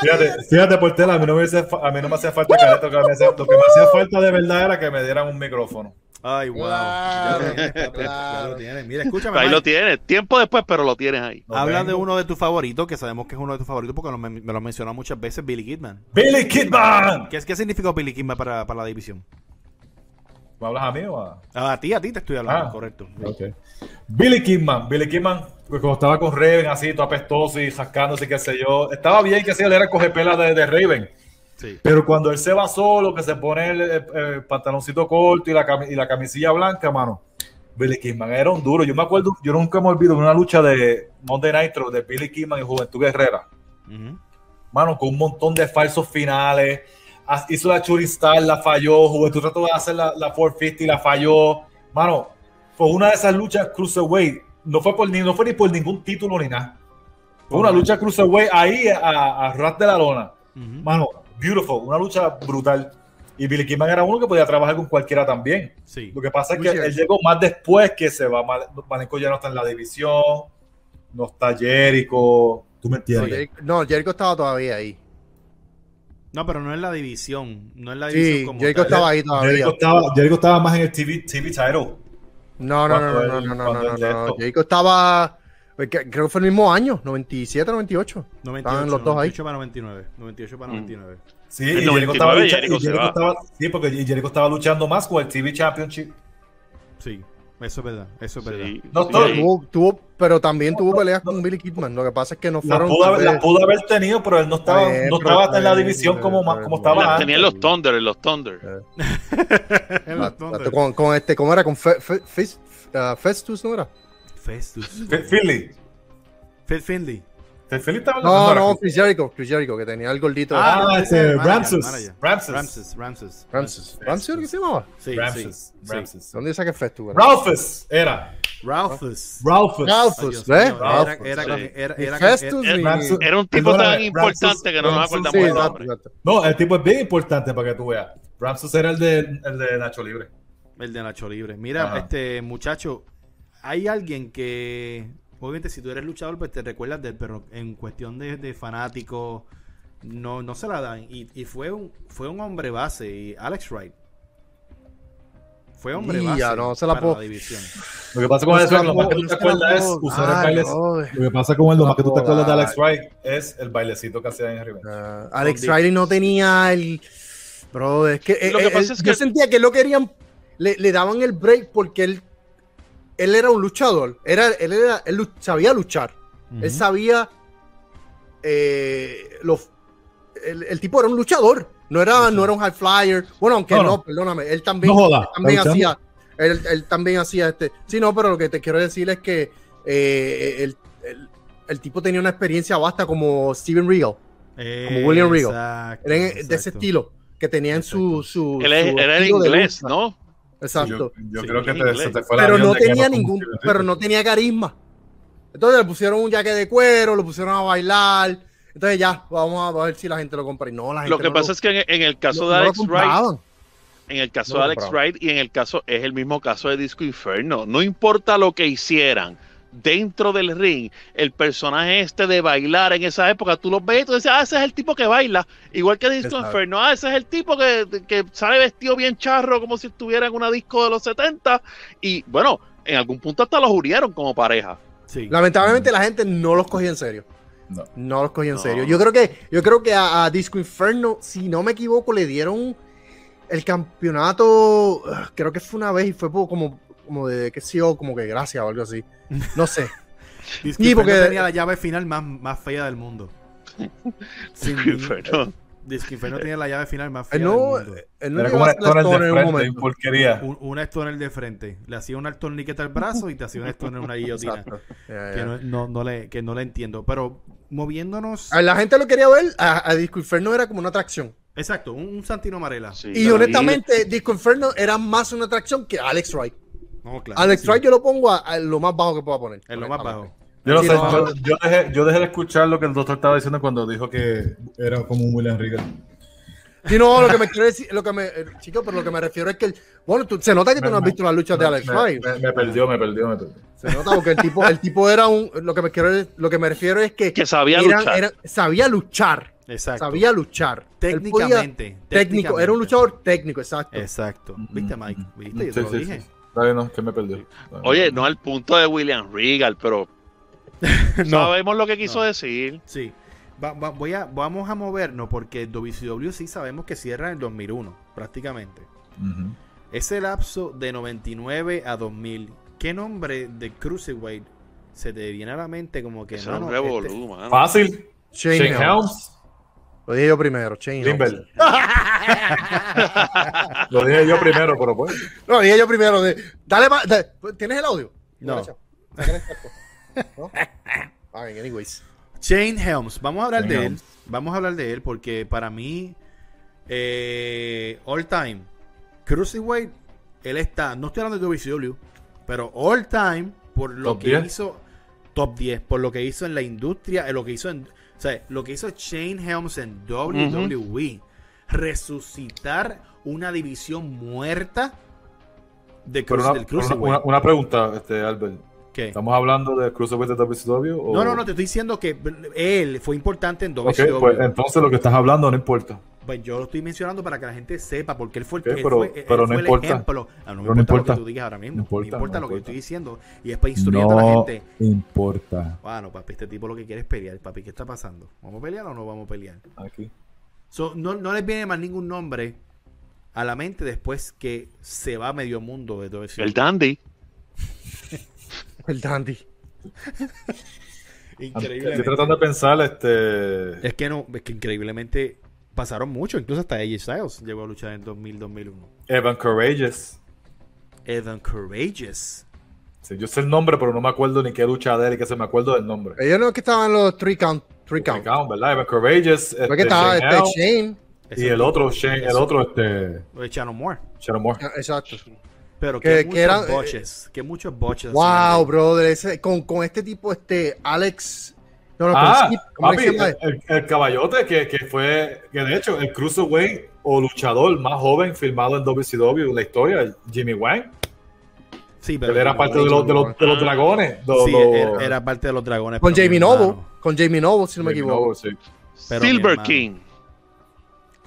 Fíjate, fíjate, Portela, a mí no me, hace a mí no me hacía falta que, me hacía, lo que me hacía falta de verdad era que me dieran un micrófono. Ay, wow. Claro, Ya lo tienes, papi, claro. ya lo tienes. Mira, escúchame. Ahí Mike. lo tienes. Tiempo después, pero lo tienes ahí. Habla de uno de tus favoritos, que sabemos que es uno de tus favoritos porque lo- me, me lo has mencionado muchas veces, Billy Kidman. ¡Billy Kidman! ¿Qué, qué significó Billy Kidman para, para la división? ¿Me hablas a mí o a.? A ti, a ti te estoy hablando, Ah, correcto. Ok. Billy Kidman, Billy Kidman, pues cuando estaba con Raven así, todo apestoso y rascándose, qué sé yo, estaba bien que hacía, él era coger pela de, de Raven. Sí. Pero cuando él se va solo, que se pone el, el- el pantaloncito corto y la, y la camisilla blanca, mano, Billy Kidman era un duro. Yo me acuerdo, yo nunca me olvido de una lucha de Monday Nitro de Billy Kidman y Juventud Guerrera. Ujú. Mano, con un montón de falsos finales. Hizo la Churin Star, la falló. Juventud trató de hacer la, la 450 y la falló. Mano, fue una de esas luchas Cruiserweight. No fue, por, ni, no fue ni por ningún título ni nada. Fue una lucha Cruiserweight ahí a, a ras de la lona. Mano, beautiful. Una lucha brutal. Y Billy Kidman era uno que podía trabajar con cualquiera también. Sí. Lo que pasa es que él llegó más después que se va. Mal- Malenko ya no está en la división. No está Jericho. Tú me No, entiendes. Jericho, no, Jericho estaba todavía ahí. No, pero no es la división. No es la división Sí, como Jericho tal. estaba ahí todavía. Jericho estaba, Jericho estaba más en el TV, TV title. No, no, no, no, no, no, no, no, no. Jericho estaba. que- Creo que fue el mismo año, 97, 98. 98, Estaban los dos ahí. 98 para 99. 98 para Mm. 99. Sí, El y Jericho 99 estaba, lucha- Jericho y se Jericho va. estaba- sí, porque y Jericho estaba luchando más con el TV Championship. Sí, eso es verdad. Eso es verdad. Sí, No, sí, todo- ahí. Tuvo, tuvo- pero también tuvo peleas con Billy Kidman. Lo que pasa es que no La fueron. pudo, haber, la pudo haber tenido, pero él no estaba, Eh, no estaba hasta en la eh, división como, eh, como eh, estaba Las antes. tenían los Thunder, en los Thunder. Ah, Con, con este, ¿cómo era? Con Fe- ah, Festus, ¿no era? Festus. Fe- Philly. Phil Finley. Estaba No, no. Chris Jericho, Chris Jericho, que tenía el gordito. de- Ah, ese Ramses. Ramses. Ramses. Ramses. Ramses. ¿Ramses era que se llamaba? Sí, Ramses. sí. Ramses. sí. ¿Dónde saca era? Ralphus era. Ralphus. Ralphus. Ralphus, mío, Era, Ralphus. era, Sí. era, Ni era, Festus era- ni- Ramses. Era un tipo tan importante que no nos acordamos exacto. No, el tipo es bien importante para que tú veas. Ramses era el de, el de Nacho Libre. El de Nacho Libre. Mira, Ajá. este muchacho, hay alguien que, obviamente, si tú eres luchador, pues te recuerdas de él, pero en cuestión de, de fanático, no, no se la dan. Y, y fue un fue un hombre base, y Alex Wright. Fue hombre Y base ya, no se la puedo- la división. Lo que pasa con se la lo más que tú te acuerdas es usar el baile. Lo que pasa con él, lo más que tú te acuerdas de. Alex Wright es el bailecito que hacía en Rivera. Ah, Alex Riley no tenía el. Bro, es que. Lo eh, que pasa él- es Yo que- sentía que lo querían. Le, le daban el break porque él. Él era un luchador. Era, él, era, él sabía luchar. Él sabía. eh, los- el, el tipo era un luchador. No era, no era un high flyer. Bueno, aunque No, no, no. perdóname. Él también, No joda, él también ¿está hacía. Él, él también hacía este. Sí, no, pero lo que te quiero decir es que eh, el, el- el tipo tenía una experiencia vasta como Steven Regal. como William Regal. Exacto, Era en- de ese estilo que tenía en su. su Él es- su era el inglés. ¿no? Exacto. Yo, yo Sí, creo que te, se te fue pero no tenía ningún. Pero no tenía carisma. Entonces le pusieron un jaque de cuero, lo pusieron a bailar. Entonces ya, vamos a ver si la gente lo compra. Y no, la gente Lo que no pasa es que en, en el caso no- de Alex Wright, en el caso No de Alex. Wright y en el caso es el mismo caso de Disco Inferno. No importa lo que hicieran dentro del ring, el personaje este de bailar en esa época, tú lo ves y tú dices, ah, ese es el tipo que baila, igual que Disco. Inferno, ah, ese es el tipo que, que sale vestido bien charro como si estuviera en una disco de los 70 y bueno, en algún punto hasta los unieron como pareja. Sí. Lamentablemente la gente no los cogía en serio. No. No los cogía en No. serio. Yo creo que, yo creo que a, a Disco Inferno, si no me equivoco, le dieron el campeonato. Creo que fue una vez y fue como, como de que sí o como que gracias o algo así. No sé. Inferno porque- tenía la llave final más, más fea del mundo. Sin Inferno. Disco Inferno tenía la llave final más fea Él no, del mundo. él no Era como a un hacer la stoner de en un frente, un momento. porquería. Un, una stoner de frente. Le hacía una torniqueta al brazo y te hacía una stoner en una guillotina. Que no, no, no le, que no le entiendo. Pero moviéndonos. A La gente lo quería ver, a, a Disco Inferno era como una atracción. Exacto, un, un Santino Marella. Sí, Y honestamente, Disco Inferno era más una atracción que Alex Wright. No, claro, Alex sí. Wright yo lo pongo a, a lo más bajo que pueda poner. Es lo más bajo. Yo no sé, yo, yo dejé, yo dejé de escuchar lo que el doctor estaba diciendo cuando dijo que era como un William Regal. Sí, no, lo que me quiero decir, lo que me, eh, chico, pero lo que me refiero es que, el- bueno, tú- se nota que tú no has visto las luchas de Alex me, Wright. me- me perdió, me perdió, me perdió. Se nota porque el tipo, el tipo era un, lo que me quiero, lo que me refiero es que, Que sabía luchar. sabía luchar, Exacto. sabía luchar. Podía- técnicamente, técnico, era un luchador técnico, exacto. Exacto. ¿Viste, Mike? ¿Viste? Yo Sí, te lo sí, dije. Bien, no, que me perdió. Oye, no al punto de William Regal, pero sabemos lo que quiso No. decir. Sí. Va- va- voy a, vamos a movernos porque WCW sí sabemos que cierra en 2001, prácticamente. Ujú. ese lapso de 99 a 2000, ¿qué nombre de Cruiserweight se te viene a la mente como que Eso no, es un no, revolú, este- mano. Fácil. Shane, Shane Helms. Helms. Lo dije yo primero, Shane Helms. Limber. Lo dije yo primero, pero pues. No, lo dije yo primero. de- dale más. da- ¿Tienes el audio? No. ¿No? A ver, anyways. Shane Helms, vamos a hablar Shane de él. Vamos a hablar de él porque para mí, eh, all time, Cruiserweight, él está, no estoy hablando de WCW, pero all time, por lo Top que 10. hizo, top 10, por lo que hizo en la industria, en lo que hizo en, o sea, lo que hizo Shane Helms en WWE, resucitar una división muerta de una, del Cruiserweight. una- una pregunta, este, Albert. ¿Qué? ¿Estamos hablando de Cruiserweight de WCW? O... No, no, no, te estoy diciendo que él fue importante en WCW. pues entonces lo que estás hablando no importa. Pues yo lo estoy mencionando para que la gente sepa, porque él fue el, Ok, él pero- fue- él pero no fue el importa. ejemplo. Ah, no, me Pero no importa, lo importa. que tú digas ahora mismo. No No importa, importa, no lo que yo importa. estoy diciendo. Y es para instruyendo a la gente. importa. Bueno, papi, este tipo lo que quiere es pelear. Papi, ¿qué está pasando? ¿Vamos a pelear o no vamos a pelear? Aquí. So, no, no les viene más ningún nombre a la mente después que se va medio mundo de todo eso. El Dandy. El Dandy. Estoy tratando de pensar, este. Es que no, es que increíblemente pasaron mucho. Incluso hasta AJ Styles llegó a luchar en 2000-2001. Evan Courageous. Evan Courageous. Sí, yo sé el nombre, pero no me acuerdo ni qué lucha de él y que se me acuerdo del nombre. Ellos no es que estaban los three count. Three count. ¿verdad? Evan Courageous. Fue que este, estaba Shane este Shane. Y el otro, Shane, el otro, este. Lo de Shannon Moore. Sharon Moore. Ah, Exacto. Pero Que- que, que muchos era- boches. Que muchos boches. Wow, brother. Ese, con, con este tipo, este Alex. No, no, Ah, con Skip, ¿cómo papi, se llama? el, el caballote que, que fue, que de hecho, el cruiserweight o luchador más joven filmado en WCW en la historia, Jimmy Wang. Sí, pero Él era parte de los, de los, de los dragones. de Sí, los- era, era parte de los dragones. Con pero mi Jamie Noble. hermano, Con Jamie Noble, si no me equivoco. Noble, sí. pero Silver. King.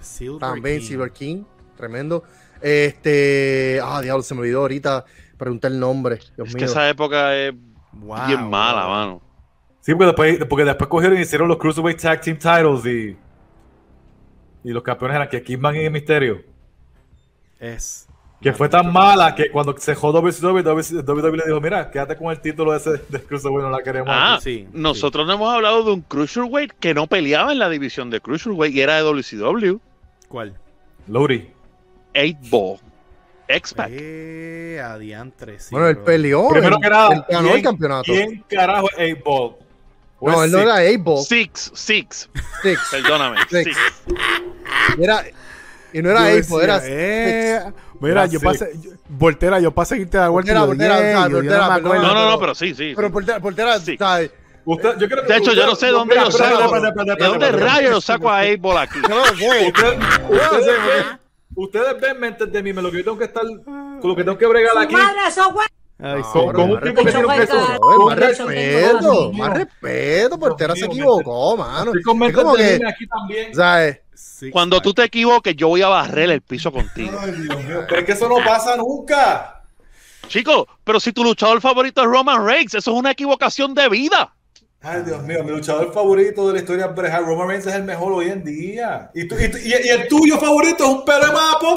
Silver También King. Silver King. Tremendo. Este. Ah, diablo, se me olvidó ahorita. Pregunté el nombre. Dios Es mío. que esa época es Wow, bien mala, bro. mano. Sí, porque después, porque después cogieron y hicieron los Cruiserweight Tag Team Titles y, y los campeones eran que Kidman y Misterio. Es. Que fue tan mala que cuando se jodó WCW, WWE le dijo, mira, quédate con el título ese de Cruiserweight, no la queremos. Ah, sí, sí. nosotros no hemos hablado de un Cruiserweight que no peleaba en la división de Cruiserweight y era de WCW. ¿Cuál? Lodi. 8 Ball. X-Pac. Eh, adiantre, sí, Bueno, él peleó. Primero que nada, ganó el ¿quién- campeonato. ¿Quién carajo es 8-Ball? No, él no era A-Ball. Six, Six. Six. Perdóname. Six. Six. Era, y no era decía, era eh, Six. Mira, Era yo pasé. yo- Voltera, yo pasé a irte a Voltera, voltera, yo voltera, no me perdón. acuerdo. No, no, no, pero- sí, sí. Pero sí. portera, portera, Sí. ¿sabes? Usted, yo creo que De hecho, yo no sé dónde espera, saco. ¿De dónde espera, espera. rayos yo saco a 8 Ball aquí? Yo no lo sé. Usted- Ustedes ven- ustedes ven mentes de mí, me lo que yo tengo que estar, con lo que tengo que bregar aquí. Ay, No, sí, Con, un más tipo que tiene un respeto, peso. más respeto, más respeto, Portera se equivocó, mano. Es como que, aquí también. ¿sabes? sí. Cuando tú te equivoques, yo voy a barrer el piso contigo. Ay, Dios mío, pero es que eso no pasa nunca. Chico, pero si tu luchador favorito es Roman Reigns, eso es una equivocación de vida. Ay, Dios mío, mi luchador favorito de la historia es. Roman Reigns es el mejor hoy en día. ¿Y, tú- y tú- y- y el tuyo favorito es un pelo de mapo?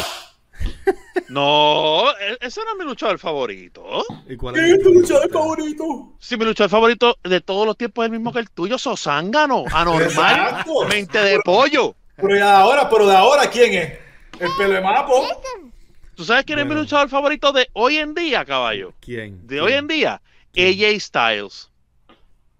No, e- ese no es mi luchador favorito. ¿Y cuál ¿Quién es tu luchador favorito? favorito? Si mi luchador favorito de todos los tiempos es el mismo que el tuyo, Sosángano, anormal, Exacto. mente de pollo. Pero de ahora, pero de ahora, ¿quién es? El pelo de mapo. ¿Tú sabes quién es mi luchador favorito de hoy en día, caballo? ¿Quién? De hoy en día, ¿Quién? AJ Styles.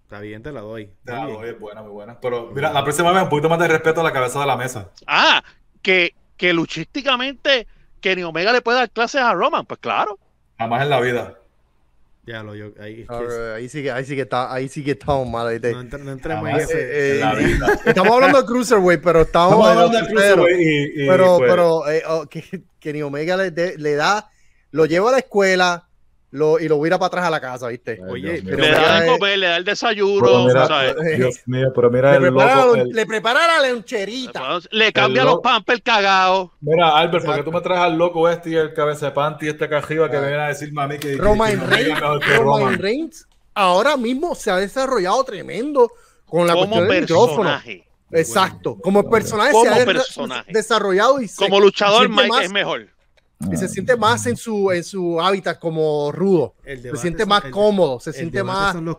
Está bien, te la doy. Ya, Muy bien. oye, buena, muy buena. Pero mira, la próxima vez un poquito más de respeto a la cabeza de la mesa. Ah, que, que luchísticamente Kenny Omega le puede dar clases a Roman. Pues claro. Jamás en la vida. Ya lo yo. Ahí, es que Ahora, Ahí sí que, ahí sí que está, ahí sí que estamos mal. no, entra- no entremos en ese. Eh, la eh. Estamos hablando de Cruiserweight, pero estamos, Estamos hablando de. Cruiserweight y, y, Pero, pues, pero eh, oh, que Kenny Omega le, de- le da, lo lleva a la escuela lo, y lo vira para atrás a la casa, ¿viste? Ay, Oye, mío. pero Le da de es- comer, le da el desayuno, mira, ¿sabes? Dios mío, pero mira Le el prepara, loco. el- le prepara la loncherita. Le cambia los lo- pampers cagados. Mira, Albert, ¿por qué tú me traes al loco este y el cabeza de panty y este cajiva que viene a decirme a mí que, Roman Reigns, Roman? Reigns ahora mismo se ha desarrollado tremendo con la como cuestión del micrófono. personaje. Exacto, como personaje Como se ha personaje. desarrollado y se- Como luchador, Mike más- es mejor. Y se siente más en su, en su hábitat como rudo. El Se siente son- más el- cómodo, se el siente más. son los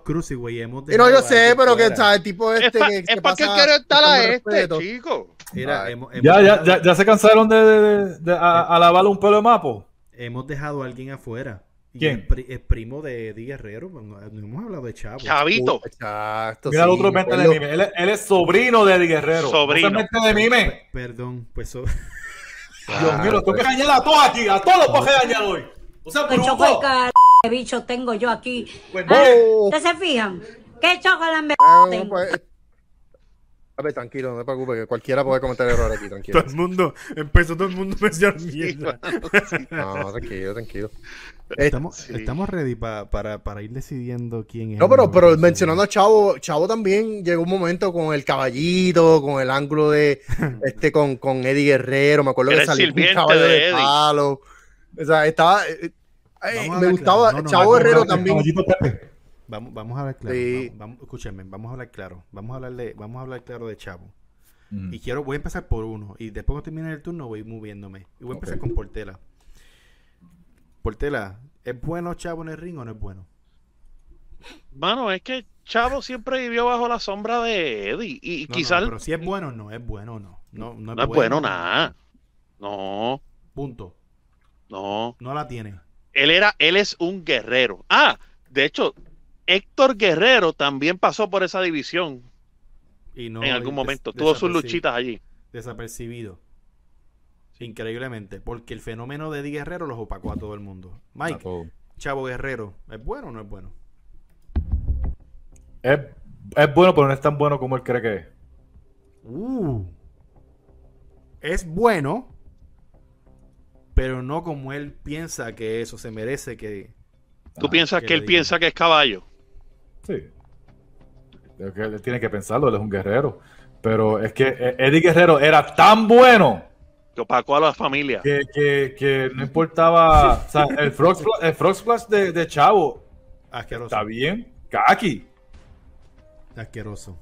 hemos Y no, yo sé, pero que. ¿sabes? el tipo Es este para que, que pasa quiero estar a este, respeto. chico. Mira, hemos, hemos Ya, ya, dejado- ya, ya se cansaron de, de, de- a, a lavarle un pelo de mapo. hemos dejado a alguien afuera. Y ¿Quién? Es, pri- es primo de Eddie Guerrero. No, no hemos hablado de Chavo. Chavito. Exacto. Mira el sí, otro mente de mime. Él, es- él es sobrino de Eddie Guerrero. Sobrino. No se mente de mime. Perdón, pues so- Dios mío, tengo que dañar a todos aquí. A todos los que dañar hoy. O sea, ¿Qué choco de bruto. car... de bicho tengo yo aquí? Pues ¿Ah? ¿Ustedes se fijan? ¿Qué chocolate Ah, tengo? pues, a ver, tranquilo, no te preocupes, que cualquiera puede cometer error aquí, tranquilo. todo el mundo, empezó todo el mundo a mencionar mierda. No, tranquilo, tranquilo. Estamos, Sí. estamos ready pa- para, para ir decidiendo quién es. No, el pero, pero mencionando a Chavo, Chavo también llegó un momento con el caballito, con el ángulo de este, con, con Eddie Guerrero, me acuerdo Era que salió un caballo de palo. O sea, estaba. eh, eh, me gustaba. claro. No, no, Chavo a Guerrero también. Vamos, vamos a hablar claro. Sí. Vamos, vamos- escúchenme, vamos a hablar claro. Vamos a hablar de, vamos a hablar claro de Chavo. Mm. Y quiero, voy a empezar por uno. Y después cuando termine el turno voy moviéndome. Y voy a empezar con Portela. Portela, ¿es bueno Chavo en el ring o no es bueno? Mano, es que Chavo siempre vivió bajo la sombra de Eddie. Y, y No, no, quizás pero si es bueno o no, es bueno o no. No, no, no es bueno nada. No, Punto. no. No la tiene. Él era, él es un guerrero. Ah, de hecho, Héctor Guerrero también pasó por esa división Y no en algún momento. Tuvo sus luchitas allí. Desapercibido. Increíblemente. Porque el fenómeno de Eddie Guerrero los opacó a todo el mundo. Mike. Chavo Guerrero, ¿es bueno o no es bueno? Es, es bueno, pero no es tan bueno como él cree que es. Uh. Es bueno, pero no como él piensa que eso se merece que... ¿Tú Ah, piensas que que él piensa que es caballo? Sí. Es que él tiene que pensarlo, él es un guerrero. Pero es que eh, Eddie Guerrero era tan bueno Que opacó a la familia. que, que, que no importaba. O sea, el Frog Splash, el Frog Splash de, de Chavo Asqueroso. está bien. Kaki. Asqueroso.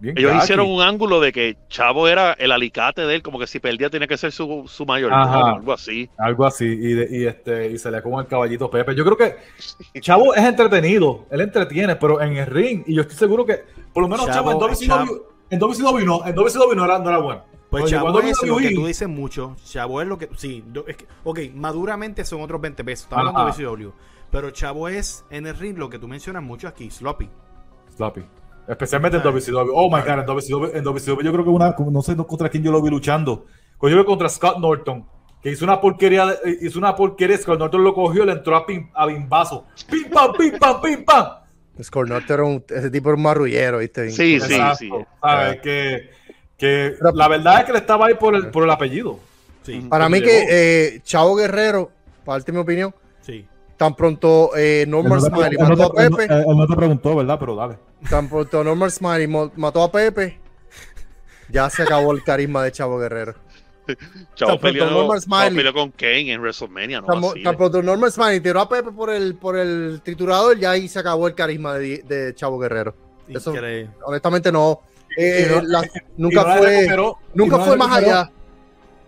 Bien Ellos kaki. hicieron un ángulo de que Chavo era el alicate de él, como que si perdía tenía que ser su, su mayor, Ajá. algo así. Algo así. Y, de- y este, y se le como el caballito Pepe. Yo creo que Chavo es entretenido. Él entretiene, pero en el ring. Y yo estoy seguro que, por lo menos Chavo, Chavo- en WCW, Chavo- en WCW no. En WCW no era, no era bueno. Pues Chavo cuando es lo que tú dices mucho. Chavo es lo que... Sí, es que- ok, maduramente son otros 20 pesos. Estamos Ajá. hablando de WCW. Pero Chavo es en el ring lo que tú mencionas mucho aquí, sloppy. Sloppy. Especialmente en Ah. WCW. Oh my god, en WCW, en WCW yo creo que una, no sé contra quién yo lo vi luchando. Pues yo que contra Scott Norton, que hizo una porquería, eh, hizo una porquería, Scott Norton lo cogió, le entró a, pim, a bimbazo. Pim pam, pim pam, pim pam. Scornorte era un, ese tipo era un marrullero, ¿viste? Sí, sí, Exacto. sí. ¿Sabes? Que, que Pero- la verdad es que le estaba ahí por el, por el apellido. Sí, Para mí Llegó. que eh, Chavo Guerrero, para darte mi opinión, sí. tan pronto eh, Norman Smiley mató a Pepe, no te preguntó, ¿verdad? Pero dale. tan pronto Norman Smiley mató a Pepe, ya se acabó el carisma de Chavo Guerrero. Chavo peleó, Norman Chavo Smiley. peleó con Kane en WrestleMania, no Tan, pronto Norman Smiley tiró a Pepe por el, por el triturador, ya ahí se acabó el carisma de, de Chavo Guerrero. Eso-. Honestamente no. Eh, no- la- nunca no la fue, recuperó, nunca no la fue más allá.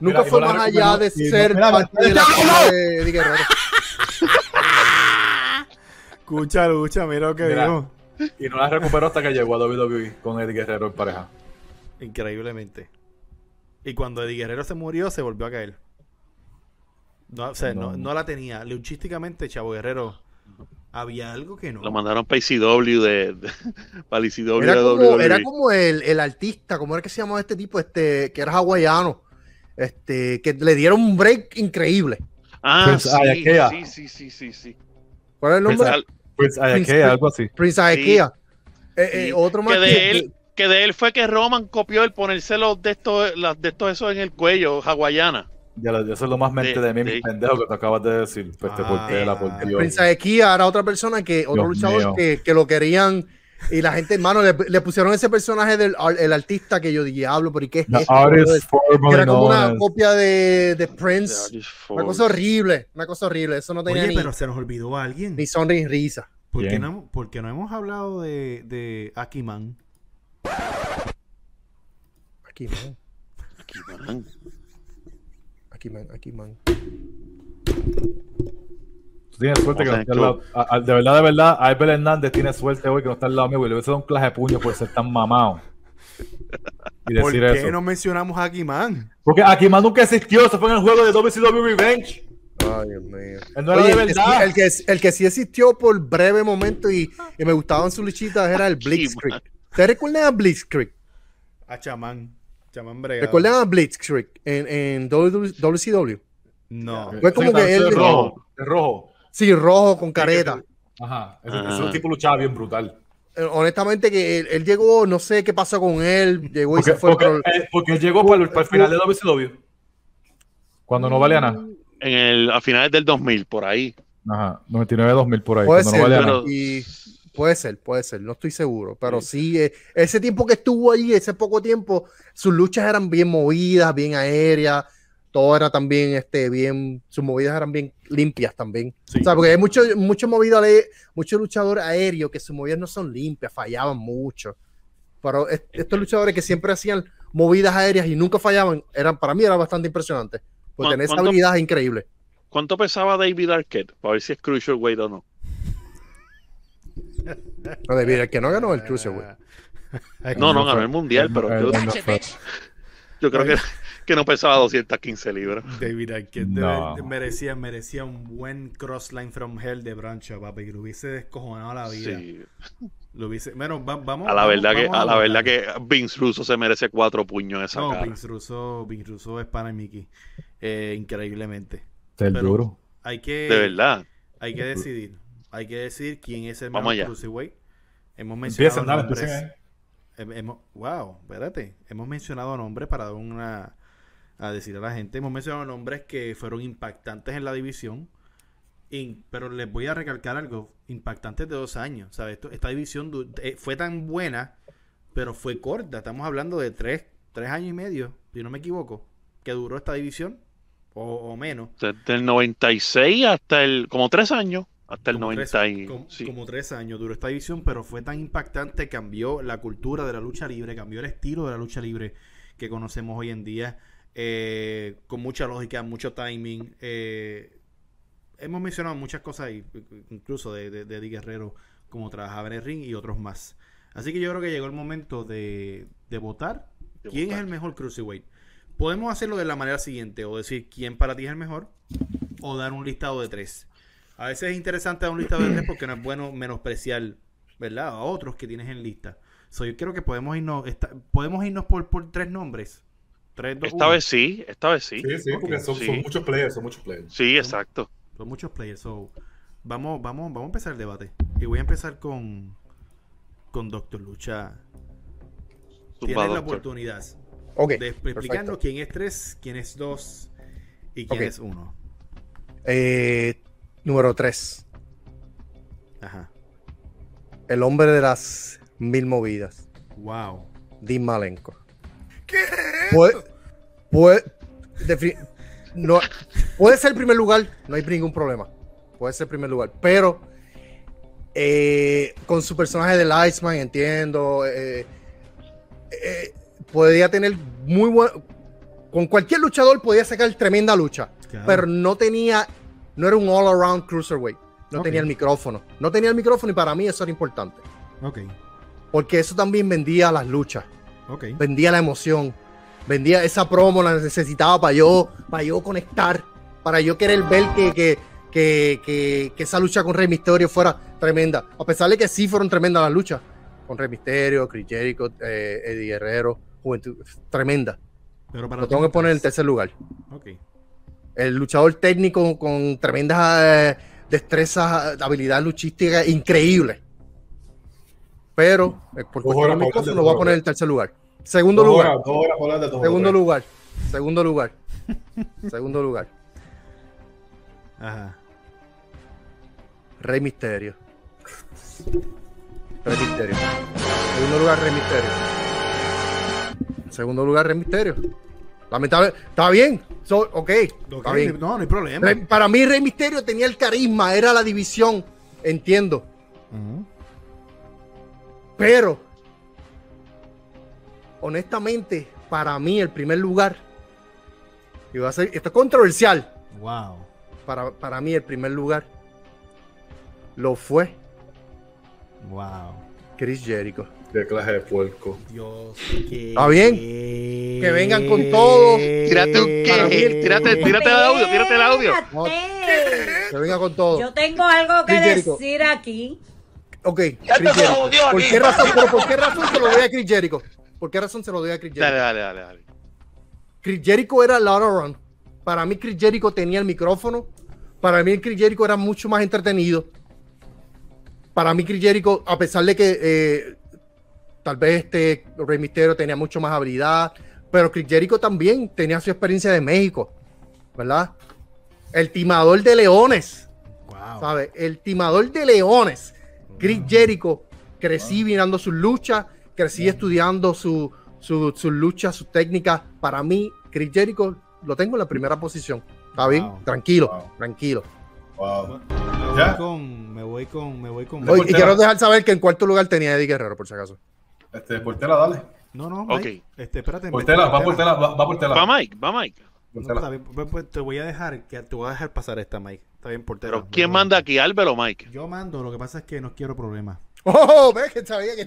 Nunca Mira, fue más allá de ser parte de la de Eddie Guerrero. Escucha, lucha, mira lo que Mira. dijo. Y no la recuperó hasta que llegó a WWE con Eddie Guerrero en pareja. Increíblemente. Y cuando Eddie Guerrero se murió, se volvió a caer. No, o sea, no, No. no la tenía. Luchísticamente, Chavo Guerrero, había algo que no. Lo mandaron para ICW de, de para el ICW Era de como, WWE. era como el, el artista, ¿cómo era que se llamaba este tipo? Este, que era hawaiano. Este, que le dieron un break increíble. Ah, Prince sí, Ayakea. sí, sí, sí, sí, sí. ¿Cuál es el nombre? Pues Prince- que algo así. Prince Ikea. Eh, eh, Sí, otro más que de que- él, que de él fue que Roman copió el ponérselo de estos, las- de estos esos en el cuello, hawaiana. Ya, lo- eso es lo más mente De- de mí, de- mi pendejo, que te acabas de decir. Pues te Ah, portela, por Dios. Prince Ikea era otra persona que, otro Dios luchador que, que lo querían. Y la gente, hermano, le, le pusieron ese personaje del el artista que yo diablo, pero ¿y qué es The esto? Que era como una copia de, de Prince. Una cosa horrible, una cosa horrible. Eso no tenía Oye, ni, pero se nos olvidó a alguien. ni son ni risa. ¿Por qué no, por qué no hemos hablado de, de Akiman? Aquí, man. Aquí, man. Aquí, man. Tú tienes suerte que no al lado. a- a- De verdad, de verdad, Albert Hernández tiene suerte hoy que no está al lado mío, güey. Le hubiese dado un clase de puño por ser tan mamado. Y ¿Por decir qué eso. no mencionamos a Akiman? Porque Akiman nunca existió, eso fue en el juego de WCW Revenge. Ay, Dios mío. Él no era Oye, de el, que el, que, el que sí existió por breve momento y, y me gustaban sus luchitas era el Blitzkrieg. ¿Ustedes recuerdan a Blitzkrieg? A Chamán. Bregado. ¿Recuerdan a Blitzkrieg en, en WCW? No. Fue como Sí, que él- es rojo. Es rojo. Sí, rojo con careta. Ajá. Ese, Ah. ese tipo luchaba bien brutal. Eh, Honestamente, que él, él llegó, no sé qué pasó con él, llegó y Porque, se fue. porque- pero- eh, porque él llegó para el, para el final de WCW. Cuando no valía nada. En el, a finales del 2000, por ahí. Ajá. 99-2000 por ahí. Puede ser, no valía pero- nada. y puede ser, puede ser, no estoy seguro, pero sí, eh, ese tiempo que estuvo ahí, ese poco tiempo, sus luchas eran bien movidas, bien aéreas, todo era también, este, bien, sus movidas eran bien limpias también. Sí. O sea, porque hay muchos mucho muchos luchadores aéreos que sus movidas no son limpias, fallaban mucho. Pero est- estos luchadores que siempre hacían movidas aéreas y nunca fallaban, eran, para mí era bastante impresionante. Porque ¿Cuán- tener esa habilidad es increíble. ¿Cuánto pesaba David Arquette? Para ver si es Cruiserweight o no. No, David, el que no ganó el Cruiserweight. No, no ganó el mundial, pero yo, yo creo que, que no pesaba 215 libras. David Arquette No. merecía, merecía un buen crossline from hell de Brancha, papi. Que lo hubiese descojonado la vida. Sí. Lo hubiese. Bueno, va- vamos. A la vamos- verdad que, vamos a la verdad que Vince Russo se merece cuatro puños en esa No, cara. Vince Russo, Vince Russo es para Mickey. Eh, increíblemente. Este es el duro. Hay que. De verdad. Hay que decidir. Hay que decidir quién es el Vamos mejor cruiserweight. Hemos mencionado Empiecen, dale, nombres. hemos- wow, espérate. Hemos mencionado nombres para dar una a decir a la gente. Hemos mencionado nombres que fueron impactantes en la división. in- pero les voy a recalcar algo. Impactantes de dos años. ¿sabes? Esto- esta división eh, fue tan buena, pero fue corta. Estamos hablando de tres, tres años y medio, si no me equivoco, que duró esta división. O, o menos. Desde el 96 hasta el. como tres años. Hasta el Como 90 tres- y. como, sí. como tres años duró esta división, pero fue tan impactante, cambió la cultura de la lucha libre, cambió el estilo de la lucha libre que conocemos hoy en día, eh, con mucha lógica, mucho timing. eh, hemos mencionado muchas cosas ahí, incluso de, de, de Eddie Guerrero, como trabajaba en el ring y otros más. Así que yo creo que llegó el momento de, de votar De quién votar. es el mejor cruiserweight. Podemos hacerlo de la manera siguiente, o decir quién para ti es el mejor, o dar un listado de tres. A veces es interesante dar un listado de tres porque no es bueno menospreciar, ¿verdad? A otros que tienes en lista. So, yo creo que podemos irnos, podemos irnos por, por tres nombres. Tres, dos, Esta uno. vez sí, esta vez sí. Sí, sí, porque son, Sí. son muchos players, son muchos players. Sí, exacto. Son muchos players. So, vamos, vamos, vamos a empezar el debate. Y voy a empezar con, con Doctor Lucha. Zumba, Tienes la oportunidad Ok, de explicarnos perfecto. quién es tres, quién es dos y quién es uno. Eh, número 3. Ajá. El hombre de las mil movidas. Wow. Dean Malenko. ¿Qué? Puede, puede, no, puede ser el primer lugar, no hay ningún problema. Puede ser el primer lugar, pero eh, con su personaje del Iceman, entiendo. eh, eh, podría tener muy buen. Con cualquier luchador podía sacar tremenda lucha, Claro. pero no tenía. No era un all-around cruiserweight. No tenía el micrófono. No tenía el micrófono y para mí eso era importante. Ok. Porque eso también vendía las luchas Ok. vendía la emoción, vendía esa promo, la necesitaba para yo, para yo conectar, para yo querer ver que, que, que, que- que esa lucha con Rey Misterio fuera tremenda. A pesar de que sí fueron tremendas las luchas, con Rey Misterio, Chris Jericho, eh, Eddie Guerrero, Juventud, tremenda. Pero para Lo tengo que poner en tercer lugar. Ok. El luchador técnico con tremendas eh, destrezas, habilidad luchística increíble. Pero eh, por cuestión de micrófono lo voy a poner en tercer lugar. Segundo Dos lugar. horas, horas de. Segundo lugar. Segundo lugar. Segundo lugar. Ajá. Rey Misterio. Rey Misterio. Segundo lugar, Rey Misterio. Segundo lugar, Rey Misterio. Lamentable. Está bien. So- ok. Ok, Está bien. No, no hay problema. Rey- para mí, Rey Misterio tenía el carisma. Era la división. Entiendo. Pero. Honestamente, para mí, el primer lugar. Y va a ser. Esto es controversial. Wow. para, para mí el primer lugar lo fue Wow. Chris Jericho. Qué clase de puerco. Dios. Que... ¿Está bien? Que vengan con todo. Tírate un el- tírate, tírate el audio, tírate el audio. Que venga con todo. Yo tengo algo que decir aquí. Ok, Chris Jericho. ¿Por qué razón? Pero ¿por qué razón se lo doy a Chris Jericho? ¿Por qué razón se lo doy a Chris Jericho? Dale, dale, dale, dale. Chris Jericho era el auto run. Para mí Chris Jericho tenía el micrófono. Para mí Chris Jericho era mucho más entretenido. Para mí Chris Jericho, a pesar de que eh, tal vez este Rey Mysterio tenía mucho más habilidad, pero Chris Jericho también tenía su experiencia de México, ¿verdad? El timador de leones, Wow. ¿sabes? El timador de leones. Chris Jericho, crecí mirando sus luchas, crecí estudiando su, su- sus luchas, sus técnicas. Para mí, Chris Jericho lo tengo en la primera posición. ¿Está bien? Wow. Tranquilo, Wow. tranquilo. Wow. Me voy ¿Ya? con. Me voy con. Me voy con. Oye, y quiero dejar saber que en cuarto lugar tenía Eddie Guerrero, por si acaso. Este, Portela, dale. No, no, Ok. Mike. Este, espérate. Portela, va Portela, va, va Portela. Va Mike, va Mike. No, está bien, pues, pues, te voy a dejar que te voy a dejar pasar esta, Mike. Está bien, portero. Pero ¿quién manda aquí, Álvaro o Mike? Yo mando, lo que pasa es que no quiero problemas. Oh, ves que sabía que.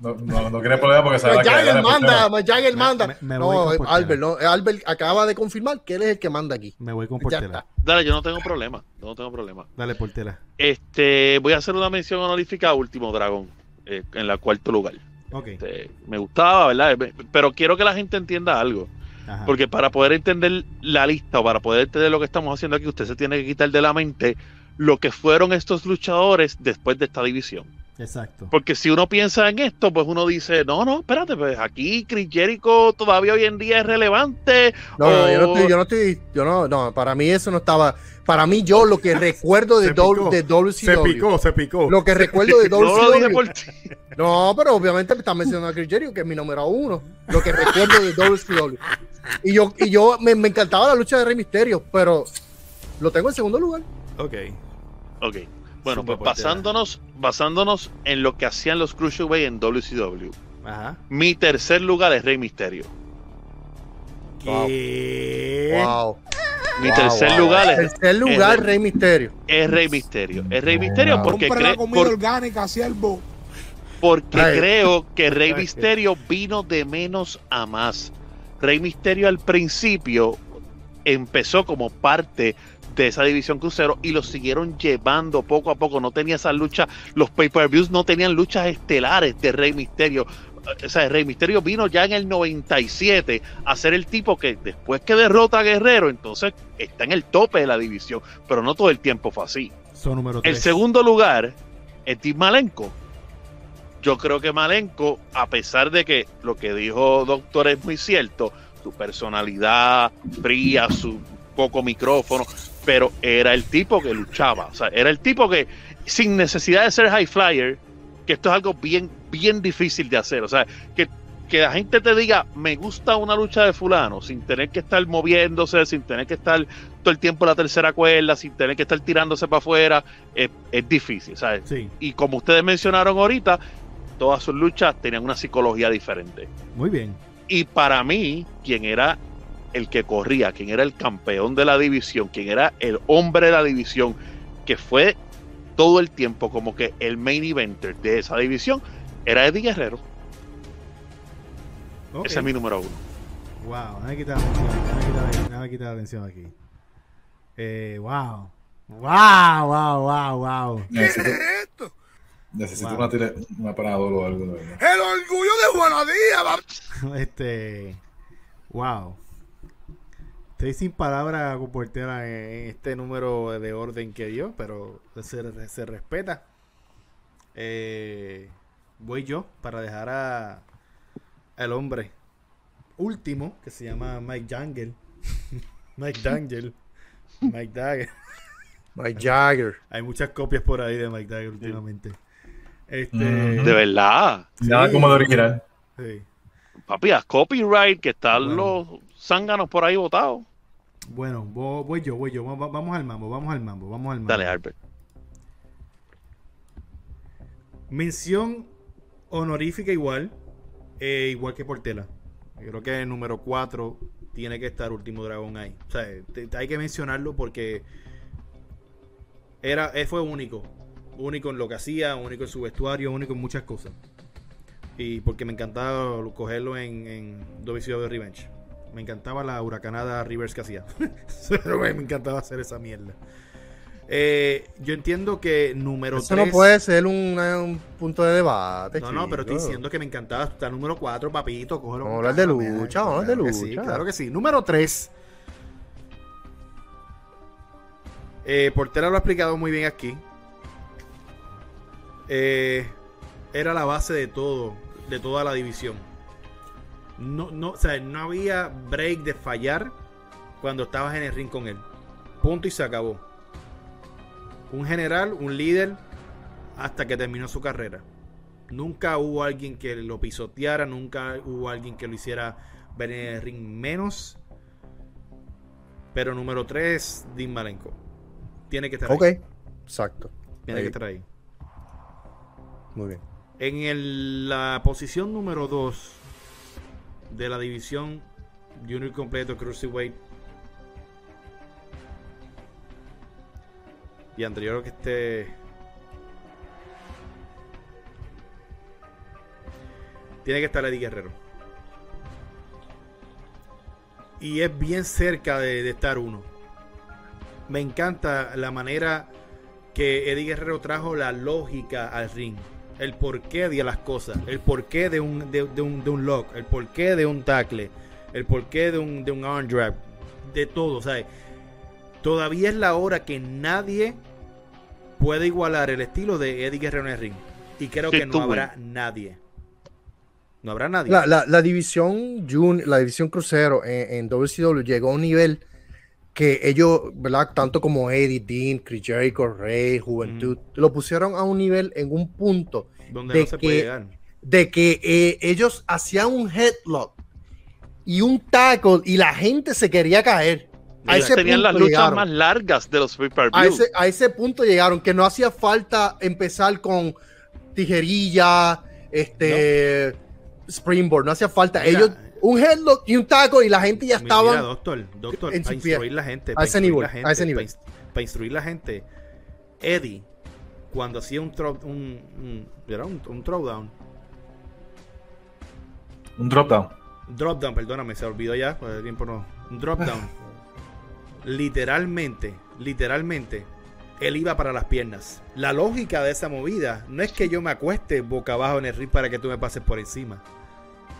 No, no, no quiere problema porque se va a Mas quedar. Jagger manda, Jagger Me- manda. me- me no. Albert, no. Albert acaba de confirmar que él es el que manda aquí. Me voy con portela. Dale, yo no tengo problema. No tengo problema. Dale, portela. Este, voy a hacer una mención honorífica a Último Dragón, eh, en la cuarto lugar. Ok. Este, me gustaba, ¿verdad? Pero quiero que la gente entienda algo. Ajá. Porque para poder entender la lista o para poder entender lo que estamos haciendo aquí, usted se tiene que quitar de la mente lo que fueron estos luchadores después de esta división. Exacto. Porque si uno piensa en esto, pues uno dice, no, no, espérate, pues aquí Chris Jericho todavía hoy en día es relevante. No, no, yo no estoy, yo no estoy, yo no, no, para mí eso no estaba, para mí yo lo que recuerdo de, Se W- picó. de WCW, Se picó, se picó. lo que recuerdo de No lo dije WCW, por ti. no, pero obviamente me está mencionando a Chris Jericho, que es mi número uno, lo que recuerdo de WCW, y yo, y yo me, me encantaba la lucha de Rey Misterio, pero lo tengo en segundo lugar. Ok. Ok. Bueno, pues portera. basándonos, basándonos en lo que hacían los Cruiserweight en WCW. Ajá. Mi tercer lugar es Rey Misterio. Wow. Wow. Mi Wow, tercer wow. lugar es, Tercer lugar, es- Rey Misterio. es Rey Misterio. Es Rey Misterio Wow. porque, Compra la cre- comida por- orgánica, siervo. porque Ay. creo que Rey Ay. Misterio vino de menos a más. Rey Misterio al principio empezó como parte de esa división crucero y lo siguieron llevando poco a poco. No tenía esa lucha, los pay-per-views no tenían luchas estelares de Rey Misterio. O sea, Rey Misterio vino ya en el 97 a ser el tipo que después que derrota a Guerrero, entonces está en el tope de la división, pero no todo el tiempo fue así. Son número El 3. segundo lugar es Tim Malenko. Yo creo que Malenko, a pesar de que lo que dijo Doctor es muy cierto, su personalidad fría, su poco micrófono, pero era el tipo que luchaba. O sea, era el tipo que, sin necesidad de ser high flyer, que esto es algo bien, bien difícil de hacer. O sea, que, que la gente te diga, me gusta una lucha de fulano, sin tener que estar moviéndose, sin tener que estar todo el tiempo en la tercera cuerda, sin tener que estar tirándose para afuera, es, es difícil, ¿sabes? Sí, Y como ustedes mencionaron ahorita, todas sus luchas tenían una psicología diferente. muy bien. Y para mí, quien era el que corría, quien era el campeón de la división, quien era el hombre de la división, que fue todo el tiempo como que el main eventer de esa división, era Eddie Guerrero. Ese es mi número uno. Wow, déjame quitar la atención. Déjame quitar la atención aquí. Eh, wow. Wow, wow, wow, wow. Necesito, necesito Wow. una, una panadol o algo. de. El orgullo de Juanadía. Este. Wow. Estoy sin palabras con Portera en este número de orden que dio, pero se, se respeta. Eh, voy yo para dejar a el hombre último que se llama Mike Jungle. Mike Dangel. Mike Dagger. Mike Jagger. Hay muchas copias por ahí de Mike Dagger últimamente. Este. De verdad. Nada Sí. como de original. sí. Papi, haz copyright, que están Bueno. los zánganos por ahí votados. Bueno, vo- voy yo, voy yo. Va- va- Vamos al mambo, vamos al mambo, vamos al mambo. Dale, Albert. Mención honorífica igual, eh, igual que Portela. Yo creo que el número 4 tiene que estar Último Dragón ahí. O sea, te- hay que mencionarlo porque Era, fue único. Único en lo que hacía, único en su vestuario, único en muchas cosas. Y porque me encantaba cogerlo en, en WCW Revenge. Me encantaba la huracanada Rivers que hacía. Me encantaba hacer esa mierda. Eh, yo entiendo que número Eso 3. no puede ser un, un punto de debate. No, no, pero estoy diciendo que me encantaba. Está número 4, papito. Cógelo Vamos a hablar de lucha, vamos a hablar de que sí, lucha. claro que sí. Número 3. Eh, Portera lo ha explicado muy bien aquí. Eh, era la base de todo, de toda la división. No, no, o sea, no había break de fallar cuando estabas en el ring con él. Punto y se acabó. Un general, un líder, hasta que terminó su carrera. Nunca hubo alguien que lo pisoteara, nunca hubo alguien que lo hiciera ver en el ring menos. Pero número 3, Dean Malenko. Tiene que estar Ok, ahí. exacto. Tiene Ahí. que estar ahí. Muy bien. En el- la posición número 2 de la división Junior completo Cruiserweight. Y anterior que esté. Tiene que estar Eddie Guerrero. Y es bien cerca de, estar uno. Me encanta la manera que Eddie Guerrero trajo la lógica al ring. El porqué de las cosas. El porqué de un, de, de un, de un lock. El porqué de un tackle. El porqué de un, de un arm drag. De todo. ¿sabes? Todavía es la hora que nadie puede igualar el estilo de Eddie Guerrero en el ring. Y creo Sí, que no tú, habrá nadie. No habrá nadie. La, la, la división jun- la división crucero en, en WCW llegó a un nivel que ellos, ¿verdad? Tanto como Eddie, Dean, Chris Jericho, Rey, Juventud, lo pusieron a un nivel en un punto donde de no se puede que- llegar. de que eh, ellos hacían un headlock y un tackle y la gente se quería caer. A Ellos ese tenían las punto luchas llegaron. más largas de los pay per a ese, a ese punto llegaron que no hacía falta empezar con tijerilla, este springboard, no hacía falta. Mira, Ellos un headlock y un taco y la gente ya Mira, estaba doctor, doctor, en para instruir la gente. A para ese instruir nivel, la a gente, ese nivel. Para, ins- para instruir la gente. Eddie, cuando hacía un throw, un, un, un, un throwdown, Un drop down. drop down, perdóname, se olvidó ya, por el tiempo no. Un drop down. literalmente, literalmente, él iba para las piernas. La lógica de esa movida no es que yo me acueste boca abajo en el ring para que tú me pases por encima.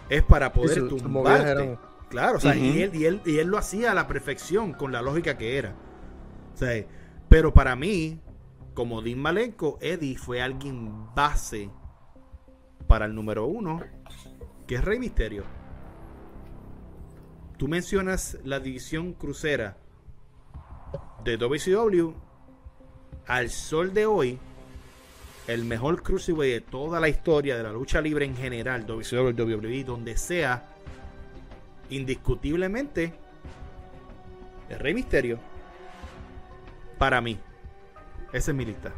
Es para poder movidas tumbarte. eran- Claro, o sea, y, él, y, él, y él lo hacía a la perfección con la lógica que era. O sea, pero para mí, como Dean Malenko, Eddie fue alguien base para el número uno, que es Rey Misterio. Tú mencionas la división crucera de WCW. Al sol de hoy, el mejor cruiserweight de toda la historia de la lucha libre en general, WCW, WWE, donde sea, indiscutiblemente, el Rey Misterio. Para mí. Esa es mi lista.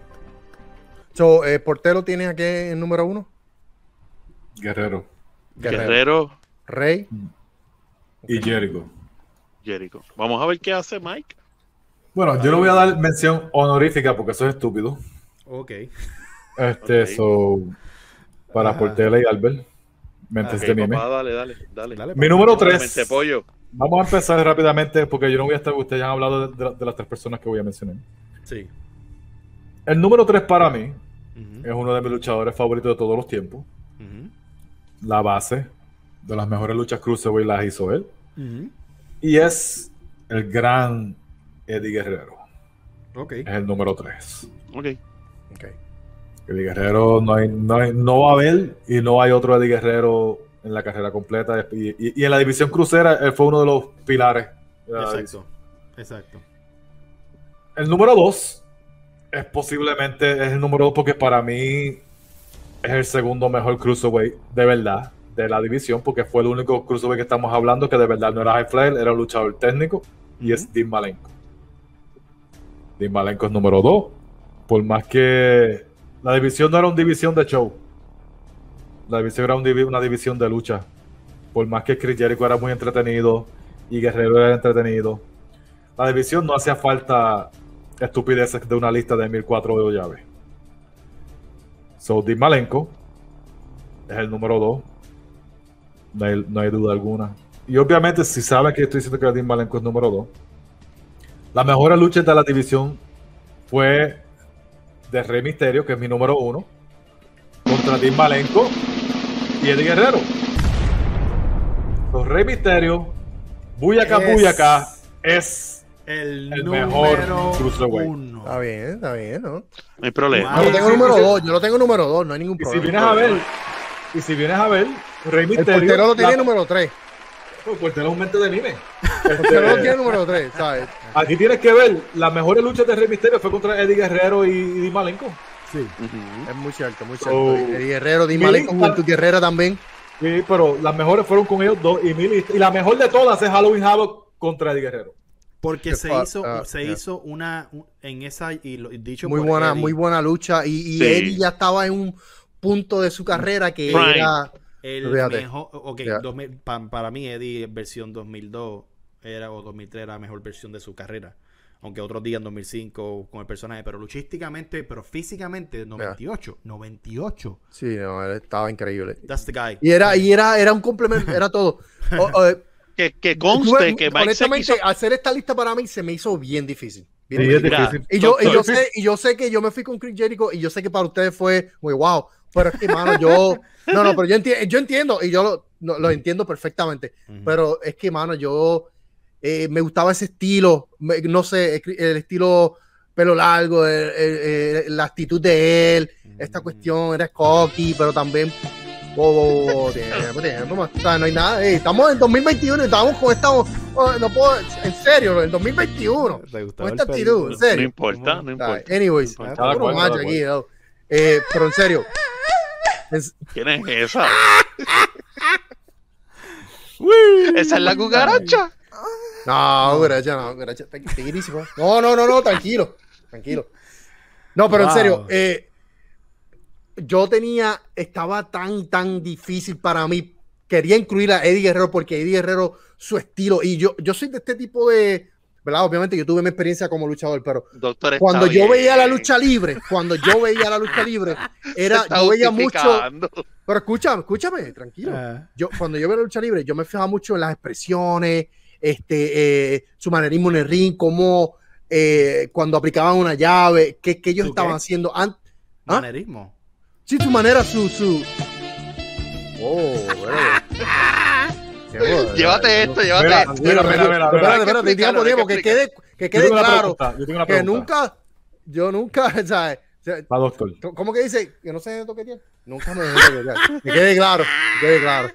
So, eh, portero tienes aquí en número uno. Guerrero. Guerrero, Rey. Y Jericho. Jericho. Vamos a ver qué hace Mike. Bueno, yo le voy a dar mención honorífica porque eso es estúpido. Ok. Este, Ok. so, para Ajá. Portela y Albert. Mentes Ok, de mime. papá, dale, dale, dale. Dale, Mi número Mente 3. pollo. Vamos a empezar rápidamente porque yo no voy a estar. Ustedes ya han hablado de, de- de las tres personas que voy a mencionar. Sí. El número 3 para mí es uno de mis luchadores favoritos de todos los tiempos. La base de las mejores luchas cruiserweight las hizo él. Y es el gran Eddie Guerrero. Ok. Es el número 3. Ok. Ok. Eddie Guerrero no, hay, no, hay- no va a haber y no hay otro Eddie Guerrero en la carrera completa. Y, y- y en la división crucera, él fue uno de los pilares. de la división. Exacto. Exacto. El número 2 es posiblemente es el número 2 porque para mí es el segundo mejor cruiserweight de verdad de la división porque fue el único cruiserweight que estamos hablando que de verdad no era high flyer, era un luchador técnico y es Dean Malenko. Dean es número 2. Por más que la división no era una división de show. La división era una división de lucha. Por más que Chris Jericho era muy entretenido y Guerrero era entretenido. La división no hacía falta estupideces de una lista de 1004 de llaves. So, Dean es el número 2. No hay, no hay duda alguna. Y obviamente, si saben que estoy diciendo que Dean es número 2, la mejor lucha de la división fue de Rey Misterio, que es mi número 1, contra Dean Malenko y Eddie Guerrero. Los Rey Misterio, Buyaka Es- Buyaka es El, El número mejor cruiserweight. uno. Está bien, está bien, ¿no? No hay problema. Yo lo tengo sí, número sí. 2, yo lo tengo número 2, no hay ningún Y si problema. vienes a ver, y si vienes a ver, Rey el Misterio. portero lo tiene la- número 3. El portero es un mente de mime. El portero lo tiene número 3, ¿sabes? Aquí tienes que ver, las mejores luchas de Rey Misterio fue contra Eddie Guerrero y, Dean Malenko. Sí. Es muy cierto, muy cierto. Eddie Guerrero, Di Malenko, Juventud Guerrera también. Sí, pero las mejores fueron con ellos dos y Mil. Y la mejor de todas es Halloween Havoc contra Eddie Guerrero. Porque Que se hizo, ah, se hizo una un- en esa y lo, dicho Muy por buena, Eddie, muy buena lucha. Y, y Sí. Eddie ya estaba en un punto de su carrera que Prime. era. El Fíjate. mejor, ok, Ya. 2000 pa- para mí Eddie versión 2002 era o 2003 era la mejor versión de su carrera. Aunque otros días en 2005 con el personaje, pero luchísticamente, pero físicamente 98, 98. Sí, no, él estaba increíble. That's the guy. Y era, y era, era un complemento, era todo. O- o, eh, Que, que conste tuve- que Mike se honestamente, quiso- hacer esta lista para mí se me hizo bien difícil. Bien Sí, difícil. Y yo, y yo sé, y yo sé que yo me fui con Chris Jericho y yo sé que para ustedes fue muy wow. Pero es que, mano, yo. No, no, pero yo, enti- yo entiendo y yo lo, no- lo entiendo perfectamente. Pero es que, mano, yo eh, me gustaba ese estilo. me- no sé, el, estilo pelo largo, el- el- el- la actitud de él. Esta Ujú. cuestión era cocky, pero también. Oh, oh, oh, tiempo, tiempo, man. O sea, no hay nada. Ey, estamos en 2021 y estamos con esta. oh, no puedo. En serio, en 2021. ¿Te gustaba Con esta actitud, en serio. No importa, no importa. Anyways, macho cual. aquí, ¿no? Eh, pero en serio. es- ¿Quién es esa? esa es la cucaracha. No, gracias, no, easy, bro. No, no, no, no, tranquilo. Tranquilo. No, pero en serio, eh, yo tenía, estaba tan, tan difícil para mí. Quería incluir a Eddie Guerrero porque Eddie Guerrero, su estilo, y yo, yo soy de este tipo de, ¿verdad? Obviamente yo tuve mi experiencia como luchador, pero Doctor, está cuando yo bien. veía la lucha libre, cuando yo veía la lucha libre, era, está yo veía mucho, pero escúchame, escúchame, tranquilo. Ah, Yo, cuando yo veo la lucha libre, yo me fijaba mucho en las expresiones, este, eh, su manerismo en el ring, cómo eh, cuando aplicaban una llave, qué, qué ellos ¿Su estaban qué? haciendo antes. ¿Ah? manerismo. Sí, su manera, su, su. Oh, bueno. Llévate esto, llévate esto. Espérate, espérate, tiempo, que que quede, que Yo quede claro pregunta, yo tengo una que nunca, yo nunca, ¿sabes? O sea, Va, doctor. ¿Cómo que dice? Que no se debe toquetear. Nunca me dejé toquetear. Que quede claro, que quede claro.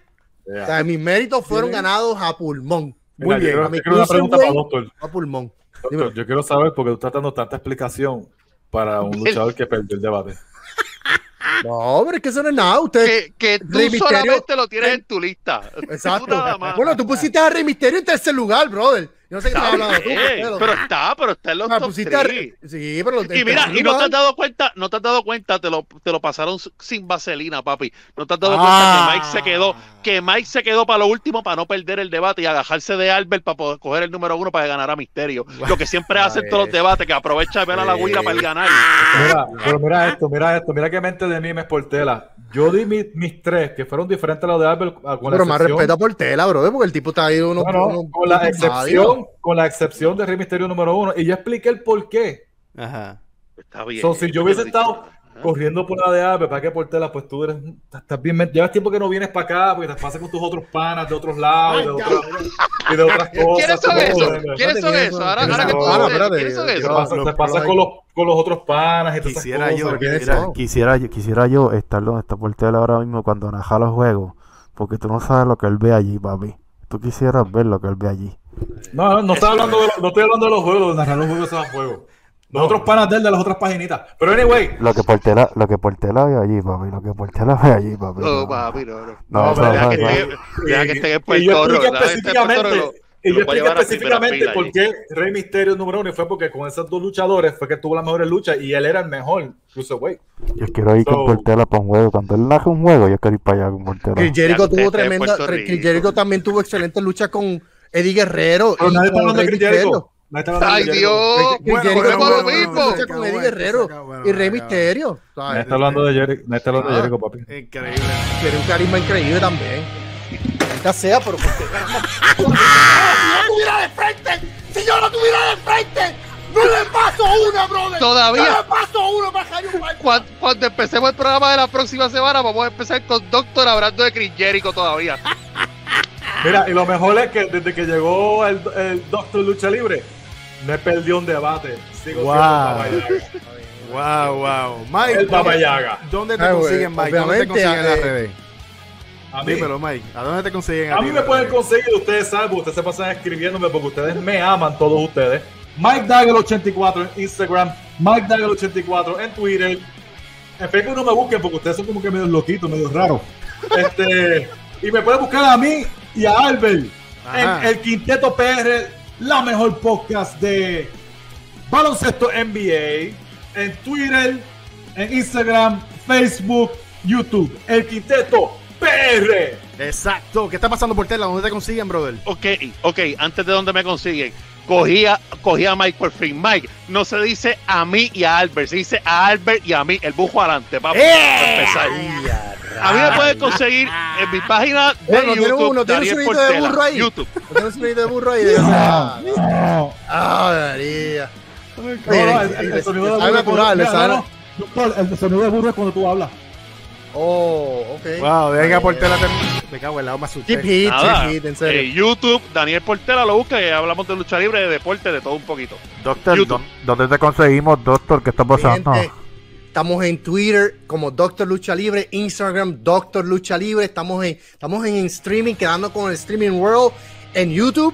O sea, mis méritos fueron ganados a pulmón. Mira, Muy bien. Yo A mi quiero, yo quiero una pregunta para cruiserweight, doctor. a pulmón. Doctor. Yo quiero saber porque tú estás dando tanta explicación para un luchador que perdió el debate. No, pero es que eso no es nada. Usted. Que, que tú Rey Misterio- solamente lo tienes en tu lista. Exacto. Tú nada más. Bueno, tú pusiste a Rey Misterio en tercer lugar, brother. Yo no sé qué estás Está hablando tú. pero- pero está, pero está en los Ah, top pusiste three. Sí, pero. Y mira, y no te has dado cuenta, no te has dado cuenta, te lo, te lo pasaron sin vaselina, papi. No te has dado Ah. cuenta que Mike se quedó, que Mike se quedó para lo último para no perder el debate y agajarse de Albert para poder coger el número uno para ganar a Misterio. Lo que siempre hace en todos los debates, que aprovecha de ver a la huila para el ganar. Mira, pero mira esto, mira esto, mira qué mente de mí me es Portela. Yo di mi- mis tres, que fueron diferentes a los de Albert, ah, la Pero más respeta por tela, brother, porque el tipo está ahí uno. No, no, uno- con la excepción, con la excepción de Rey Misterio número uno. Y yo expliqué el por qué. Ajá. Está bien. So, si yo hubiese estado. Corriendo por la de Albert, ¿para qué Portela? Pues tú eres, estás bien, llevas tiempo que no vienes para acá, porque te pasas con tus otros panas de otros lados y de, otros- y de otras cosas. ¿Quiénes son? ¿verdad? ¿Quiénes son esos? Ahora, ahora que tú Ah, dices, espérate, ¿quiénes son yo- Te pasas, te con, los, con los otros panas y esas Quisiera cosas. yo, ¿quiénes quisiera? Quisiera, yo- quisiera yo estar donde está Portela ahora mismo cuando narra los juegos, porque tú no sabes lo que él ve allí, papi. Tú quisieras ver lo que él ve allí. No, no, no estoy hablando de, los- no estoy hablando de los juegos, de narrar los juegos esos juegos. Los otros panas de él de las otras paginitas. Pero anyway, Lo que Portela, lo que ve allí, papi. Lo que Portela ve allí, papi. No, no. papi, no, no. No, pero Deja que esté, deja que esté en y yo Puerto Rico. expliqué específicamente, y yo expliqué específicamente por qué Rey Misterio número uno y fue porque con esos dos luchadores fue que tuvo las mejores luchas y él era el mejor cruiserweight. Yo quiero ir So- con Portela para un juego. Cuando él narra un juego, yo quiero ir para allá con Portela. Chris Jericho tuvo este es tremenda. Chris. Jericho también tuvo excelentes luchas con Eddie Guerrero. Pero y nadie está hablando de Chris Jericho. Mysterio. Nadie está hablando de ¡Ay. Dios! Bueno, tuvo bueno, una mismo. con Eddie Guerrero y Rey Misterio. ¿sabes? está hablando de Jericho, nadie está hablando de Ah. Jericho, papi. Increíble. Tiene un carisma increíble también. Maldita sea, pero. Si yo no tuviera de frente, si yo no tuviera de frente, no le paso una, brother. Todavía. No le paso una para Jairo White. Cuando, cuando empecemos el programa de la próxima semana, vamos a empezar con Doctor hablando de Chris Jericho todavía. Mira, y lo mejor es que desde que llegó el, el Doctor Lucha Libre, me perdió un debate. Sigo Wow. Wow, wow. Mike, El ¿dónde- Yaga. ¿dónde te Ah, consiguen, Mike? ¿Dónde te obviamente, consiguen en las eh, redes? A mí, Dímelo, Mike. ¿A dónde te consiguen? a ti mí en me pueden conseguir, ustedes saben, porque ustedes se pasan escribiéndome porque ustedes me aman, todos ustedes. Mike Dagger84 en Instagram, Mike Dagger84 en Twitter. Espero que no me busquen porque ustedes son como que medio loquitos, medio raros. Este, y me pueden buscar a mí y a Albert Ajá. en el Quinteto PR, la mejor podcast de baloncesto NBA, en Twitter, en Instagram, Facebook, YouTube. El Quinteto PR. Exacto. ¿Qué está pasando por tela? ¿Dónde te consiguen, brother? Ok, ok, antes de donde me consiguen, cogía, cogía a Mike por fin. Mike, no se dice a mí y a Albert, se dice a Albert y a mí, el bujo adelante, para empezar. A mí me pueden conseguir en mi página de Bueno, tiene YouTube, uno, tiene un sonito de Portela, burro ahí. YouTube. Tengo un sonito de burro ahí. de- Ah, María. No, no, el, el- sonido de burro es natural, cuando- le sabe- no, no, doctor, el sonido de burro es cuando tú hablas. Oh, ok. Wow, venga por Eh, tela. te- Me cago en la más Chip hit, Nada, chip hit, en serio. eh, YouTube, Daniel Portela lo busca y hablamos de lucha libre, de deporte, de todo un poquito. Doctor, YouTube. ¿dó- ¿dónde te conseguimos, doctor? ¿Qué está pasando? Gente, estamos en Twitter como Doctor Lucha Libre, Instagram Doctor Lucha Libre, estamos en, estamos en streaming, quedando con el Streaming World en YouTube,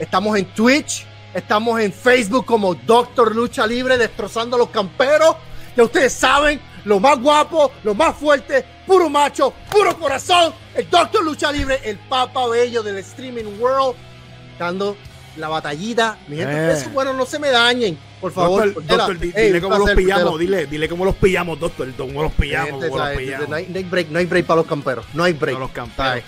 estamos en Twitch, estamos en Facebook como Doctor Lucha Libre, destrozando a los camperos. Ya ustedes saben, lo más guapo, lo más fuerte, puro macho, puro corazón, el Doctor Lucha Libre, el papa bello del Streaming World, dando la batallita. Mi gente, Eh. eso, bueno, no se me dañen, por favor. Doctor, dile cómo los pillamos, dile, dile cómo los pillamos, doctor, cómo los pillamos, Gente, cómo los ¿sabes? pillamos. No hay, no hay break, no hay break para los camperos, no hay break. No los camperos. ¿sabes?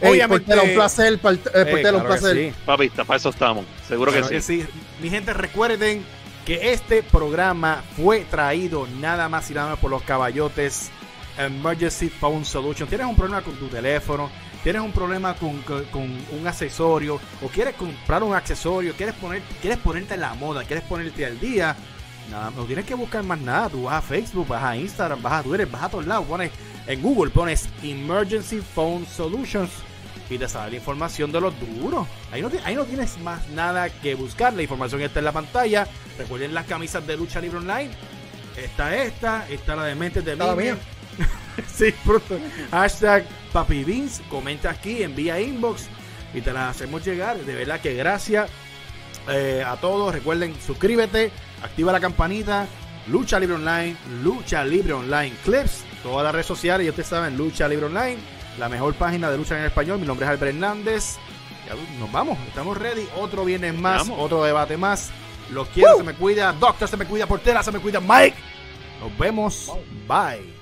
Ey, Obviamente- un placer, eh, Eh, claro un placer. sí. Papi, para eso estamos, seguro Claro que que sí. sí. Mi gente, recuerden que este programa fue traído nada más y nada menos por los caballotes Emergency Phone Solution. Tienes un problema con tu teléfono, tienes un problema con, con- con un accesorio, o quieres comprar un accesorio, quieres, poner, quieres ponerte en la moda, quieres ponerte al día. Nada, no tienes que buscar más nada. Tú vas a Facebook, vas a Instagram, vas a Twitter, vas a todos lados. Pones en Google, pones Emergency Phone Solutions y te sale la información de los duros. Ahí no, ahí no tienes más nada que buscar. La información está en la pantalla. Recuerden las camisas de Lucha Libre Online. Está esta, está la de Mentes de Mime. sí, pronto. Hashtag Papi Beans. Comenta aquí, envía inbox y te las hacemos llegar. De verdad que gracias eh, a todos. Recuerden, suscríbete, activa la campanita. Lucha Libre Online, Lucha Libre Online Clips, todas las redes sociales, ya ustedes saben, Lucha Libre Online, la mejor página de lucha en español. Mi nombre es Albert Hernández. Ya nos vamos, estamos ready. Otro viernes más, Vamos. otro debate más. Los quiero, se me cuida. Doctor se me cuida, Portera se me cuida, Mike. Nos vemos. Bye.